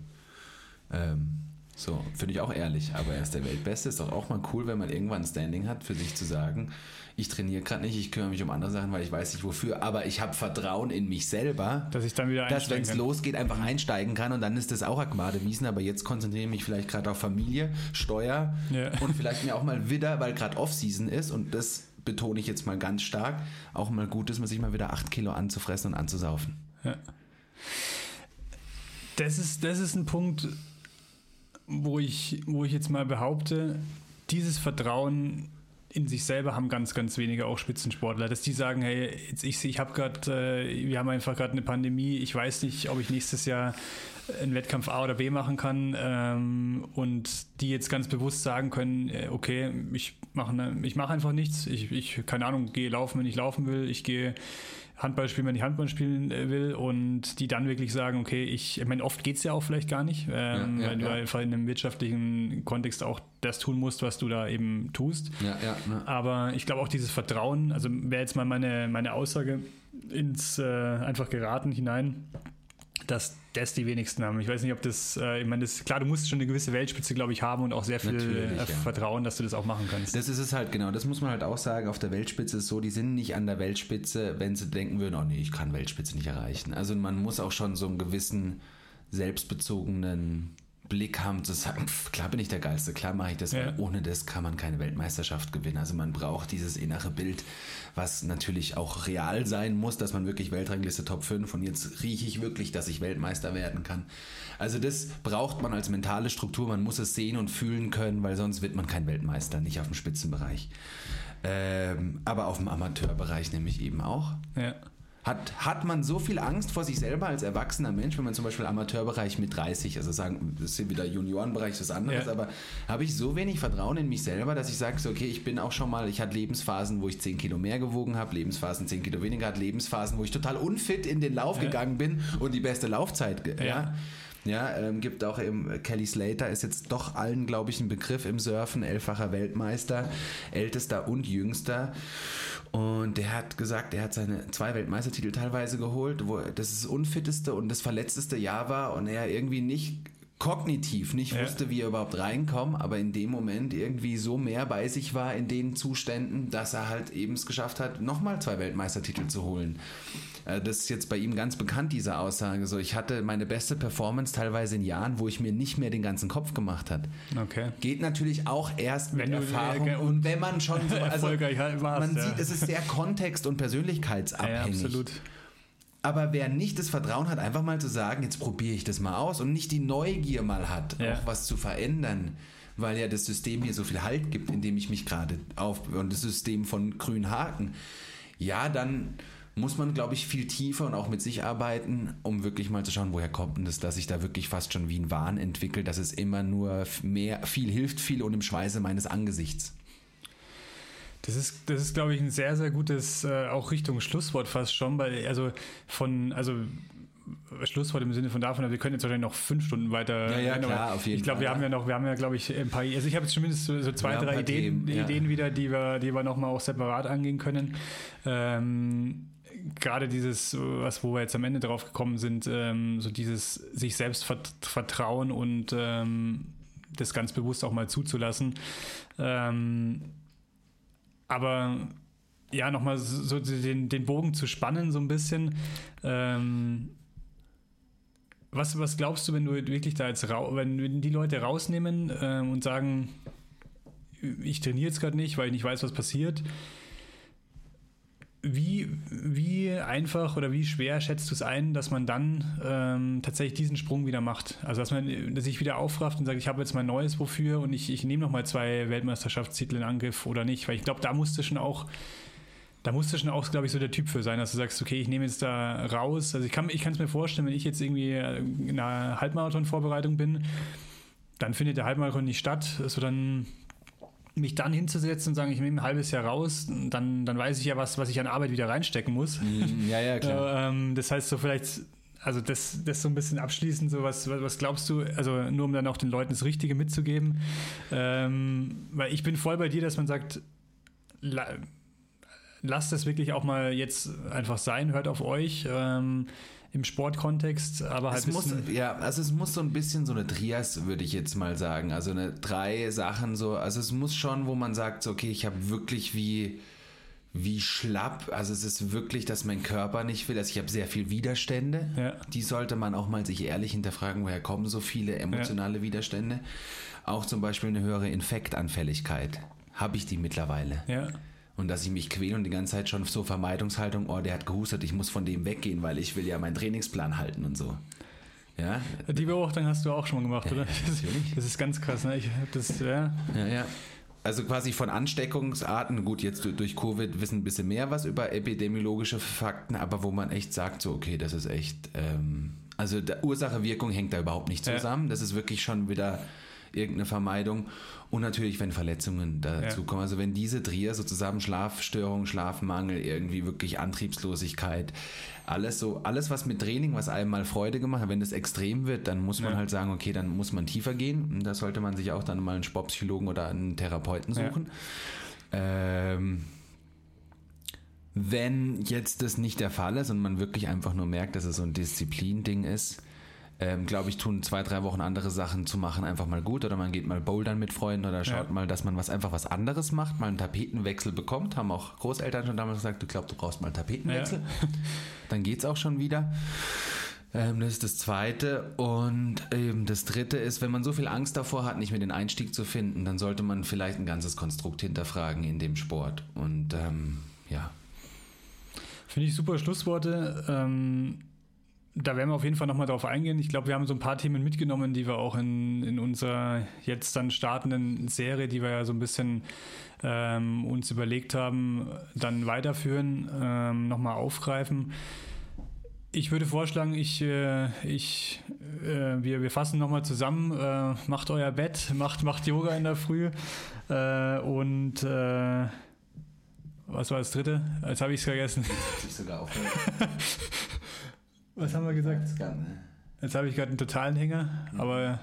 Ähm, so, finde ich auch ehrlich, aber er ist der Weltbeste. Ist doch auch mal cool, wenn man irgendwann ein Standing hat, für sich zu sagen, ich trainiere gerade nicht, ich kümmere mich um andere Sachen, weil ich weiß nicht wofür, aber ich habe Vertrauen in mich selber, dass ich dann wieder dass wenn es losgeht, einfach einsteigen kann und dann ist das auch Agmade Wiesen, aber jetzt konzentriere ich mich vielleicht gerade auf Familie, Steuer Ja. und vielleicht mir auch mal wieder, weil gerade Off-Season ist und das betone ich jetzt mal ganz stark, auch mal gut ist, man sich mal wieder acht Kilo anzufressen und anzusaufen. Ja. Das ist, das ist ein Punkt, wo ich, wo ich jetzt mal behaupte, dieses Vertrauen in sich selber haben ganz, ganz wenige auch Spitzensportler, dass die sagen, hey, jetzt ich, ich habe gerade, äh, wir haben einfach gerade eine Pandemie, ich weiß nicht, ob ich nächstes Jahr einen Wettkampf A oder B machen kann ähm, und die jetzt ganz bewusst sagen können, äh, okay, ich mache ich mach einfach nichts, ich, ich, keine Ahnung, gehe laufen, wenn ich laufen will, ich gehe Handball spielen, wenn ich Handball spielen äh, will und die dann wirklich sagen, okay, ich, ich meine, oft geht es ja auch vielleicht gar nicht, ähm, Ja, ja, weil du ja. einfach in einem wirtschaftlichen Kontext auch das tun musst, was du da eben tust. Ja, ja, ne. Aber ich glaube auch dieses Vertrauen, also wäre jetzt mal meine, meine Aussage ins äh, einfach geraten hinein, dass das die wenigsten haben. Ich weiß nicht, ob das, äh, ich meine, das, klar, du musst schon eine gewisse Weltspitze, glaube ich, haben und auch sehr viel äh, ja. Vertrauen, dass du das auch machen kannst. Das ist es halt, genau. Das muss man halt auch sagen. Auf der Weltspitze ist so, die sind nicht an der Weltspitze, wenn sie denken würden, oh nee, ich kann Weltspitze nicht erreichen. Also man muss auch schon so einen gewissen selbstbezogenen Blick haben, zu sagen, pff, klar bin ich der Geilste, klar mache ich das, Ja. weil ohne das kann man keine Weltmeisterschaft gewinnen. Also man braucht dieses innere Bild, was natürlich auch real sein muss, dass man wirklich Weltrangliste Top 5 und jetzt rieche ich wirklich, dass ich Weltmeister werden kann. Also das braucht man als mentale Struktur, man muss es sehen und fühlen können, weil sonst wird man kein Weltmeister, nicht auf dem Spitzenbereich. Ähm, aber auf dem Amateurbereich nämlich eben auch. Ja. Hat, hat man so viel Angst vor sich selber als erwachsener Mensch, wenn man zum Beispiel Amateurbereich mit 30, also sagen, das ist wieder Juniorenbereich, das anderes, Ja. aber habe ich so wenig Vertrauen in mich selber, dass ich sage, so, okay, ich bin auch schon mal, ich hatte Lebensphasen, wo ich 10 Kilo mehr gewogen habe, Lebensphasen 10 Kilo weniger hatte, Lebensphasen, wo ich total unfit in den Lauf Ja. gegangen bin und die beste Laufzeit, ja. Ja. Ja, ähm, gibt auch eben, äh, Kelly Slater ist jetzt doch allen, glaube ich, ein Begriff im Surfen, elffacher Weltmeister, ältester und jüngster. Und der hat gesagt, er hat seine zwei Weltmeistertitel teilweise geholt, wo das das unfitteste und das verletzteste Jahr war und er irgendwie nicht kognitiv nicht Ja. wusste, wie er überhaupt reinkommt, aber in dem Moment irgendwie so mehr bei sich war in den Zuständen, dass er halt eben es geschafft hat, nochmal zwei Weltmeistertitel zu holen. Äh, Das ist jetzt bei ihm ganz bekannt, diese Aussage. So, ich hatte meine beste Performance teilweise in Jahren, wo ich mir nicht mehr den ganzen Kopf gemacht hat. Okay. Geht natürlich auch erst mit Wenn du, Erfahrung äh, und wenn man schon so, also Erfolgreich halt warst, man ja. sieht, es ist sehr kontexт- und persönlichkeitsabhängig. Ja, absolut. Aber wer nicht das Vertrauen hat, einfach mal zu sagen, jetzt probiere ich das mal aus und nicht die Neugier mal hat, Ja. auch was zu verändern, weil ja das System hier so viel Halt gibt, in dem ich mich gerade auf und das System von grünen Haken. Ja, dann muss man, glaube ich, viel tiefer und auch mit sich arbeiten, um wirklich mal zu schauen, woher kommt denn das, dass ich da wirklich fast schon wie ein Wahn entwickle, dass es immer nur mehr, viel hilft viel und im Schweiße meines Angesichts. Das ist, das ist, glaube ich, ein sehr, sehr gutes, äh, auch Richtung Schlusswort fast schon, weil, also von, also Schlusswort im Sinne von davon, aber wir können jetzt wahrscheinlich noch fünf Stunden weiter. Ja, ja, aber klar, auf jeden Ich glaube, wir haben ja noch, wir haben ja, glaube ich, ein paar, also ich habe jetzt zumindest so, so zwei, drei Ideen, Themen, ja. Ideen wieder, die wir, die wir nochmal auch separat angehen können. Ähm, gerade dieses, was, wo wir jetzt am Ende drauf gekommen sind, ähm, so dieses sich selbst vert vertrauen und ähm, das ganz bewusst auch mal zuzulassen. Ähm, aber ja, nochmal so den, den Bogen zu spannen, so ein bisschen. Ähm, was, was glaubst du, wenn du wirklich da jetzt wenn die Leute rausnehmen ähm, und sagen, ich trainiere jetzt gerade nicht, weil ich nicht weiß, was passiert. Wie, wie einfach oder wie schwer schätzt du es ein, dass man dann ähm, tatsächlich diesen Sprung wieder macht? Also dass man dass sich wieder aufrafft und sagt, ich habe jetzt mein neues Wofür und ich, ich nehme nochmal zwei Weltmeisterschaftstitel in Angriff oder nicht, weil ich glaube, da musst du schon auch da musst du schon auch, glaube ich, so der Typ für sein, dass du sagst, okay, ich nehme jetzt da raus. Also ich kann es mir vorstellen, wenn ich jetzt irgendwie in einer Halbmarathon-Vorbereitung bin, dann findet der Halbmarathon nicht statt. Also dann mich dann hinzusetzen und sagen, ich nehme ein halbes Jahr raus, dann, dann weiß ich ja was, was ich an Arbeit wieder reinstecken muss. Ja, ja, Äh, ähm, das heißt so vielleicht also das, das so ein bisschen abschließend, so was, was glaubst du, also nur um dann auch den Leuten das Richtige mitzugeben, ähm, weil ich bin voll bei dir, dass man sagt, la, lasst es wirklich auch mal jetzt einfach sein, hört auf euch. Ähm, im Sportkontext, aber halt. Es muss, ja, also es muss so ein bisschen so eine Trias, würde ich jetzt mal sagen. Also eine drei Sachen so. Also es muss schon, wo man sagt, so, okay, ich habe wirklich wie wie schlapp. Also es ist wirklich, dass mein Körper nicht will. Also ich habe sehr viel Widerstände. Ja. Die sollte man auch mal sich ehrlich hinterfragen, woher kommen so viele emotionale ja. Widerstände. Auch zum Beispiel eine höhere Infektanfälligkeit. Habe ich die mittlerweile? Ja. Und dass ich mich quäle und die ganze Zeit schon so Vermeidungshaltung, oh, der hat gehustet, ich muss von dem weggehen, weil ich will ja meinen Trainingsplan halten und so. Ja. Die Beobachtung hast du auch schon gemacht, oder? Natürlich. Das ist ganz krass, ne? Ich das, ja. Ja, ja also quasi von Ansteckungsarten, gut, jetzt durch Covid wissen ein bisschen mehr was über epidemiologische Fakten, aber wo man echt sagt, so, okay, das ist echt, ähm, also Ursache-Wirkung hängt da überhaupt nicht zusammen. Ja. Das ist wirklich schon wieder irgendeine Vermeidung. Und natürlich, wenn Verletzungen dazu ja. kommen. Also wenn diese Trier so zusammen Schlafstörungen, Schlafmangel, irgendwie wirklich Antriebslosigkeit, alles so, alles was mit Training, was einem mal Freude gemacht hat, wenn das extrem wird, dann muss man ja. halt sagen, okay, dann muss man tiefer gehen. Und da sollte man sich auch dann mal einen Sportpsychologen oder einen Therapeuten suchen. Ja. Ähm, wenn jetzt das nicht der Fall ist und man wirklich einfach nur merkt, dass es so ein Disziplin-Ding ist, ähm, glaube ich, tun zwei, drei Wochen andere Sachen zu machen einfach mal gut. Oder man geht mal bouldern mit Freunden oder schaut ja. mal, dass man was einfach was anderes macht, mal einen Tapetenwechsel bekommt. Haben auch Großeltern schon damals gesagt, du glaubst, du brauchst mal einen Tapetenwechsel. Ja. Dann geht es auch schon wieder. Ähm, das ist das Zweite. Und ähm, das Dritte ist, wenn man so viel Angst davor hat, nicht mehr den Einstieg zu finden, dann sollte man vielleicht ein ganzes Konstrukt hinterfragen in dem Sport. Und ähm, ja. Finde ich super Schlussworte. Ähm da werden wir auf jeden Fall nochmal drauf eingehen. Ich glaube, wir haben so ein paar Themen mitgenommen, die wir auch in, in unserer jetzt dann startenden Serie, die wir ja so ein bisschen ähm, uns überlegt haben, dann weiterführen, ähm, nochmal aufgreifen. Ich würde vorschlagen, ich, äh, ich, äh, wir, wir fassen nochmal zusammen. Äh, macht euer Bett, macht, macht Yoga in der Früh und was war das dritte? Jetzt habe ich es vergessen. Ich sogar aufhören. Was haben wir gesagt? Jetzt habe ich gerade einen totalen Hänger, aber.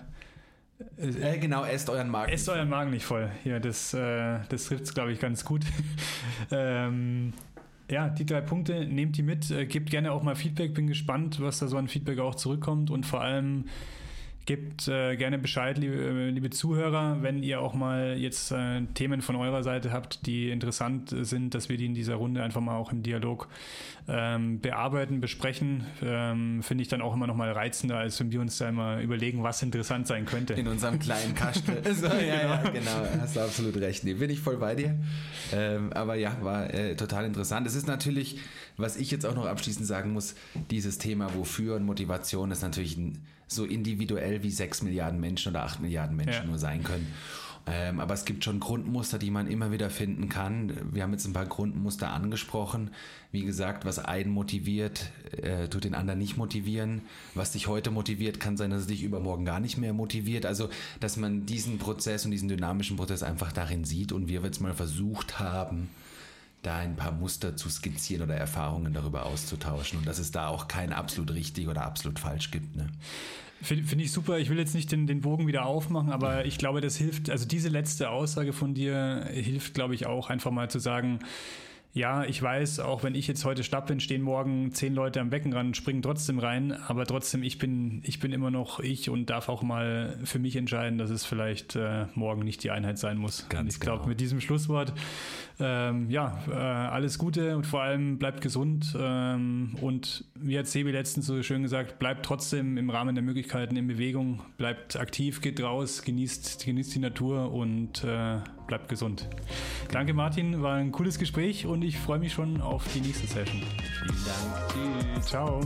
Äh, genau, esst euren Magen. Esst euren Magen nicht voll. Ja, das, äh, das trifft es, glaube ich, ganz gut. ähm, ja, die drei Punkte, nehmt die mit, äh, gebt gerne auch mal Feedback, bin gespannt, was da so an Feedback auch zurückkommt und vor allem Gebt äh, gerne Bescheid, liebe, äh, liebe, Zuhörer, wenn ihr auch mal jetzt äh, Themen von eurer Seite habt, die interessant sind, dass wir die in dieser Runde einfach mal auch im Dialog ähm, bearbeiten, besprechen. Ähm, Finde ich dann auch immer noch mal reizender, als wenn wir uns da immer überlegen, was interessant sein könnte. In unserem kleinen Kasten. so, ja, ja, genau. genau. Hast du absolut recht. Nee, bin ich voll bei dir. Ähm, aber ja, war äh, total interessant. Es ist natürlich, was ich jetzt auch noch abschließend sagen muss, dieses Thema Wofür und Motivation ist natürlich ein so individuell wie sechs Milliarden Menschen oder acht Milliarden Menschen ja. nur sein können. Ähm, aber es gibt schon Grundmuster, die man immer wieder finden kann. Wir haben jetzt ein paar Grundmuster angesprochen. Wie gesagt, was einen motiviert, äh, tut den anderen nicht motivieren. Was dich heute motiviert, kann sein, dass es dich übermorgen gar nicht mehr motiviert. Also, dass man diesen Prozess und diesen dynamischen Prozess einfach darin sieht und wir jetzt mal versucht haben, da ein paar Muster zu skizzieren oder Erfahrungen darüber auszutauschen und dass es da auch kein absolut richtig oder absolut falsch gibt. Ne? Finde find ich super. Ich will jetzt nicht den, den Bogen wieder aufmachen, aber ich glaube, das hilft, also diese letzte Aussage von dir hilft, glaube ich, auch einfach mal zu sagen, ja, ich weiß, auch wenn ich jetzt heute Stab bin, stehen morgen zehn Leute am Beckenrand, springen trotzdem rein, aber trotzdem, ich bin, ich bin immer noch ich und darf auch mal für mich entscheiden, dass es vielleicht äh, morgen nicht die Einheit sein muss. Ganz und ich glaube, genau. mit diesem Schlusswort, ähm, ja, äh, alles Gute und vor allem bleibt gesund ähm, und wie hat Sebi letztens so schön gesagt, bleibt trotzdem im Rahmen der Möglichkeiten in Bewegung, bleibt aktiv, geht raus, genießt, genießt die Natur und äh, bleibt gesund. Danke Martin, war ein cooles Gespräch und ich freue mich schon auf die nächste Session. Vielen Dank. Tschüss. Ciao.